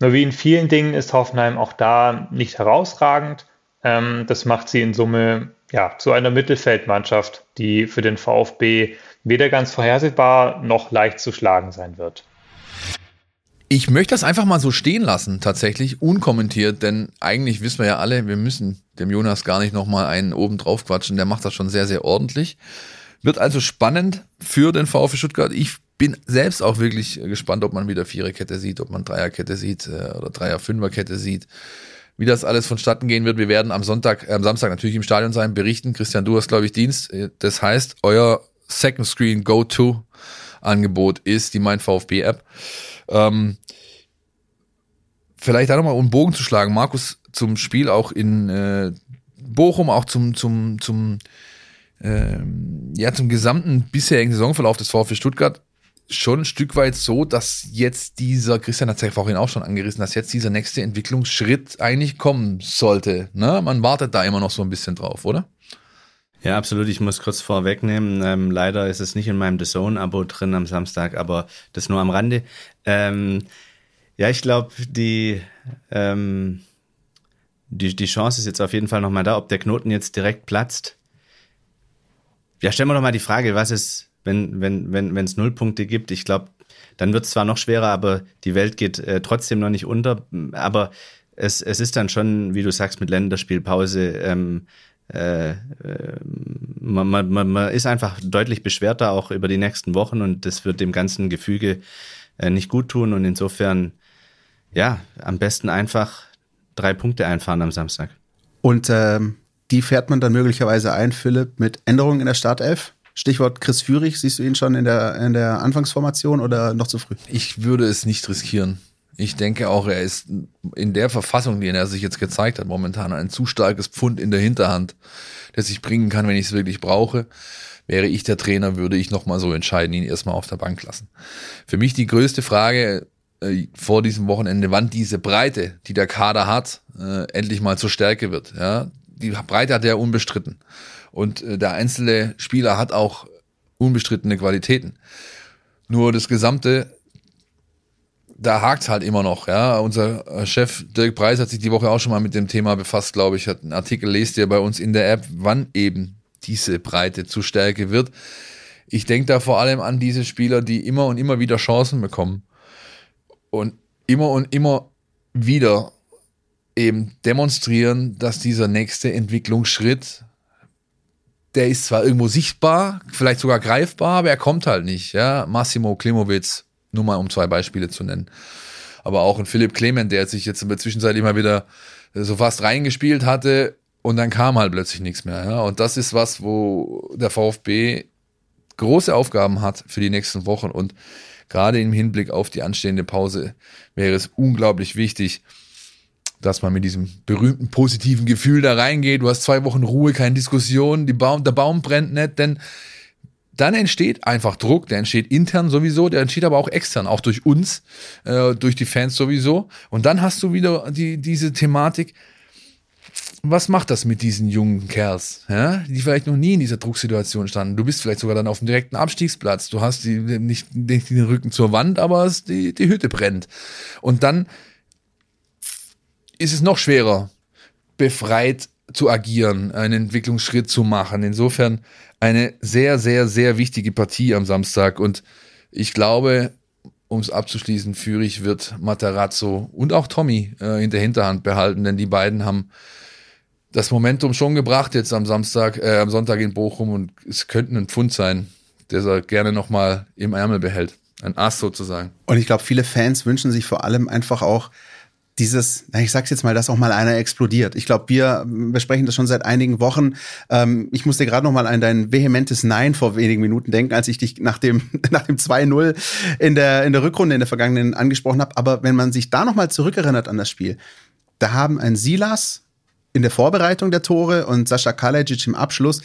Nur wie in vielen Dingen ist Hoffenheim auch da nicht herausragend ähm, das macht sie in Summe ja, zu einer Mittelfeldmannschaft, die für den VfB weder ganz vorhersehbar noch leicht zu schlagen sein wird. Ich möchte das einfach mal so stehen lassen, tatsächlich, unkommentiert, denn eigentlich wissen wir ja alle, wir müssen dem Jonas gar nicht nochmal einen oben drauf quatschen, der macht das schon sehr, sehr ordentlich. Wird also spannend für den VfB Stuttgart. Ich bin selbst auch wirklich gespannt, ob man wieder Viererkette sieht, ob man Dreierkette sieht äh, oder Dreier-Fünferkette sieht wie das alles vonstatten gehen wird. Wir werden am Sonntag, äh, am Samstag natürlich im Stadion sein, berichten. Christian, du hast, glaube ich, Dienst. Das heißt, euer Second Screen Go-To Angebot ist die Mein VfB App. Ähm, vielleicht da nochmal um Bogen zu schlagen, Markus, zum Spiel auch in äh, Bochum, auch zum, zum, zum, ähm, ja, zum gesamten bisherigen Saisonverlauf des VfB Stuttgart schon ein Stück weit so, dass jetzt dieser, Christian hat es ja vorhin auch schon angerissen, dass jetzt dieser nächste Entwicklungsschritt eigentlich kommen sollte. Ne? Man wartet da immer noch so ein bisschen drauf, oder? Ja, absolut. Ich muss kurz vorwegnehmen. Ähm, leider ist es nicht in meinem The Zone-Abo drin am Samstag, aber das nur am Rande. Ähm, ja, ich glaube, die, ähm, die, die Chance ist jetzt auf jeden Fall nochmal da, ob der Knoten jetzt direkt platzt. Ja, stellen wir doch mal die Frage, was ist, wenn wenn wenn wenn es Nullpunkte gibt. Ich glaube, dann wird es zwar noch schwerer, aber die Welt geht äh, trotzdem noch nicht unter. Aber es, es ist dann schon, wie du sagst, mit Länderspielpause. Ähm, äh, äh, man, man, man ist einfach deutlich beschwerter auch über die nächsten Wochen und das wird dem ganzen Gefüge äh, nicht gut tun und insofern ja am besten einfach drei Punkte einfahren am Samstag. Und ähm, die fährt man dann möglicherweise ein, Philipp, mit Änderungen in der Startelf? Stichwort Chris Führig, siehst du ihn schon in der, in der Anfangsformation oder noch zu früh? Ich würde es nicht riskieren. Ich denke auch, er ist in der Verfassung, die er sich jetzt gezeigt hat, momentan ein zu starkes Pfund in der Hinterhand, das ich bringen kann, wenn ich es wirklich brauche. Wäre ich der Trainer, würde ich nochmal so entscheiden, ihn erstmal auf der Bank lassen. Für mich die größte Frage äh, vor diesem Wochenende, wann diese Breite, die der Kader hat, äh, endlich mal zur Stärke wird. Ja? Die Breite hat er unbestritten. Und äh, der einzelne Spieler hat auch unbestrittene Qualitäten. Nur das gesamte da hakt's halt immer noch. Ja, unser äh, Chef Dirk Preis hat sich die Woche auch schon mal mit dem Thema befasst, glaube ich. Hat einen Artikel lest ihr bei uns in der App, wann eben diese Breite zu Stärke wird. Ich denke da vor allem an diese Spieler, die immer und immer wieder Chancen bekommen und immer und immer wieder eben demonstrieren, dass dieser nächste Entwicklungsschritt, der ist zwar irgendwo sichtbar, vielleicht sogar greifbar, aber er kommt halt nicht. Ja, Massimo Klimowitz, nur mal um zwei Beispiele zu nennen. Aber auch ein Philipp Clement, der sich jetzt in der Zwischenzeit immer wieder so fast reingespielt hatte und dann kam halt plötzlich nichts mehr. Ja? Und das ist was, wo der VfB große Aufgaben hat für die nächsten Wochen und gerade im Hinblick auf die anstehende Pause wäre es unglaublich wichtig, dass man mit diesem berühmten positiven Gefühl da reingeht. Du hast zwei Wochen Ruhe, keine Diskussion, Baum, der Baum brennt nicht, denn dann entsteht einfach Druck, der entsteht intern sowieso, der entsteht aber auch extern, auch durch uns, äh, durch die Fans sowieso. Und dann hast du wieder die, diese Thematik, was macht das mit diesen jungen Kerls, ja? die vielleicht noch nie in dieser Drucksituation standen? Du bist vielleicht sogar dann auf dem direkten Abstiegsplatz. Du hast die, nicht, nicht den Rücken zur Wand, aber es, die, die Hütte brennt. Und dann ist es noch schwerer, befreit zu agieren, einen Entwicklungsschritt zu machen. Insofern eine sehr, sehr, sehr wichtige Partie am Samstag. Und ich glaube, um es abzuschließen, Fürich wird Matarazzo und auch Tommy äh, in der Hinterhand behalten, denn die beiden haben das Momentum schon gebracht jetzt am Samstag, äh, am Sonntag in Bochum und es könnte ein Pfund sein, der er gerne nochmal im Ärmel behält. Ein Ass sozusagen. Und ich glaube, viele Fans wünschen sich vor allem einfach auch dieses, ich sag's jetzt mal, dass auch mal einer explodiert. Ich glaube, wir besprechen das schon seit einigen Wochen. Ähm, ich musste gerade noch mal an dein vehementes Nein vor wenigen Minuten denken, als ich dich nach dem, nach dem 2-0 in der, in der Rückrunde in der vergangenen angesprochen habe. Aber wenn man sich da noch mal zurückerinnert an das Spiel, da haben ein Silas in der Vorbereitung der Tore und Sascha Kalajic im Abschluss,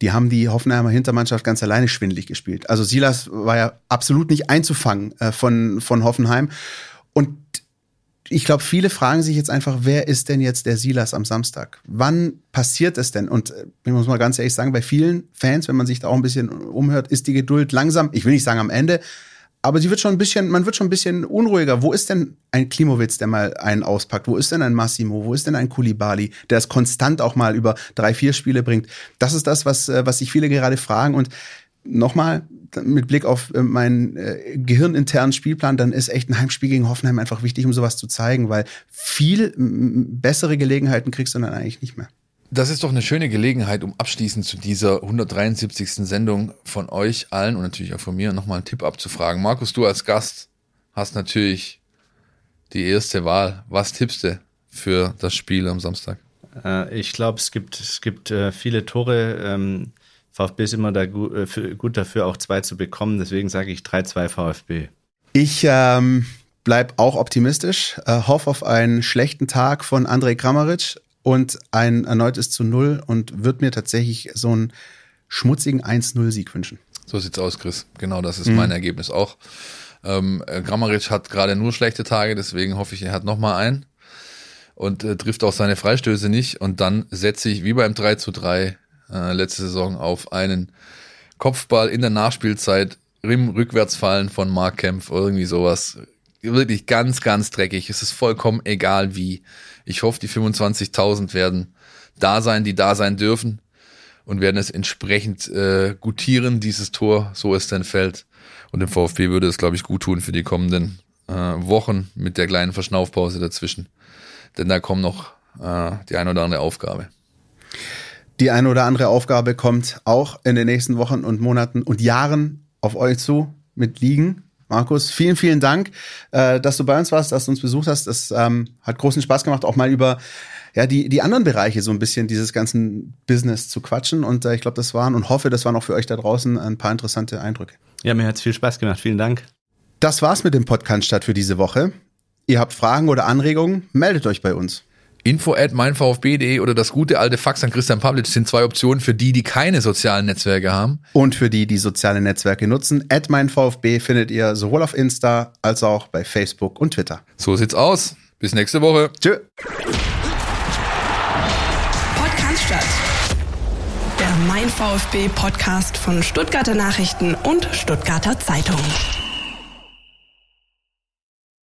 die haben die Hoffenheimer Hintermannschaft ganz alleine schwindlig gespielt. Also Silas war ja absolut nicht einzufangen äh, von, von Hoffenheim. Und ich glaube, viele fragen sich jetzt einfach, wer ist denn jetzt der Silas am Samstag? Wann passiert es denn? Und äh, ich muss mal ganz ehrlich sagen, bei vielen Fans, wenn man sich da auch ein bisschen umhört, ist die Geduld langsam, ich will nicht sagen am Ende, aber sie wird schon ein bisschen, man wird schon ein bisschen unruhiger. Wo ist denn ein Klimowitz, der mal einen auspackt? Wo ist denn ein Massimo? Wo ist denn ein Kulibali, der es konstant auch mal über drei, vier Spiele bringt? Das ist das, was, äh, was sich viele gerade fragen. Und nochmal, mit Blick auf äh, meinen äh, gehirninternen Spielplan, dann ist echt ein Heimspiel gegen Hoffenheim einfach wichtig, um sowas zu zeigen, weil viel bessere Gelegenheiten kriegst du dann eigentlich nicht mehr. Das ist doch eine schöne Gelegenheit, um abschließend zu dieser 173. Sendung von euch allen und natürlich auch von mir nochmal einen Tipp abzufragen. Markus, du als Gast hast natürlich die erste Wahl. Was tippst du für das Spiel am Samstag? Äh, ich glaube, es gibt, es gibt äh, viele Tore. Ähm, VfB ist immer da gut, äh, für, gut dafür, auch zwei zu bekommen. Deswegen sage ich 3-2 VfB. Ich ähm, bleib auch optimistisch, äh, hoffe auf einen schlechten Tag von Andrej Kramaric und ein erneutes zu Null und würde mir tatsächlich so einen schmutzigen 1-0-Sieg wünschen. So sieht's aus, Chris. Genau das ist mhm. mein Ergebnis auch. Ähm, äh, Grammaric hat gerade nur schlechte Tage, deswegen hoffe ich, er hat nochmal einen und äh, trifft auch seine Freistöße nicht. Und dann setze ich wie beim 3 zu 3 äh, letzte Saison auf einen Kopfball in der Nachspielzeit, Rim rückwärts fallen von Mark Kempf, irgendwie sowas. Wirklich ganz, ganz dreckig. Es ist vollkommen egal wie. Ich hoffe, die 25.000 werden da sein, die da sein dürfen und werden es entsprechend äh, gutieren, dieses Tor, so es denn fällt. Und dem VfB würde es, glaube ich, gut tun für die kommenden äh, Wochen mit der kleinen Verschnaufpause dazwischen. Denn da kommt noch äh, die eine oder andere Aufgabe. Die eine oder andere Aufgabe kommt auch in den nächsten Wochen und Monaten und Jahren auf euch zu mit Liegen. Markus, vielen, vielen Dank, äh, dass du bei uns warst, dass du uns besucht hast. Das ähm, hat großen Spaß gemacht, auch mal über ja, die, die anderen Bereiche so ein bisschen dieses ganzen Business zu quatschen. Und äh, ich glaube, das waren und hoffe, das waren auch für euch da draußen ein paar interessante Eindrücke. Ja, mir hat es viel Spaß gemacht. Vielen Dank. Das war's mit dem Podcast statt für diese Woche. Ihr habt Fragen oder Anregungen? Meldet euch bei uns. Info at meinvfb.de oder das gute alte Fax an Christian Pavlic sind zwei Optionen für die, die keine sozialen Netzwerke haben. Und für die, die soziale Netzwerke nutzen, at meinvfb findet ihr sowohl auf Insta als auch bei Facebook und Twitter. So sieht's aus. Bis nächste Woche. Tschö. Podcast statt. Der Mein VfB Podcast von Stuttgarter Nachrichten und Stuttgarter Zeitung.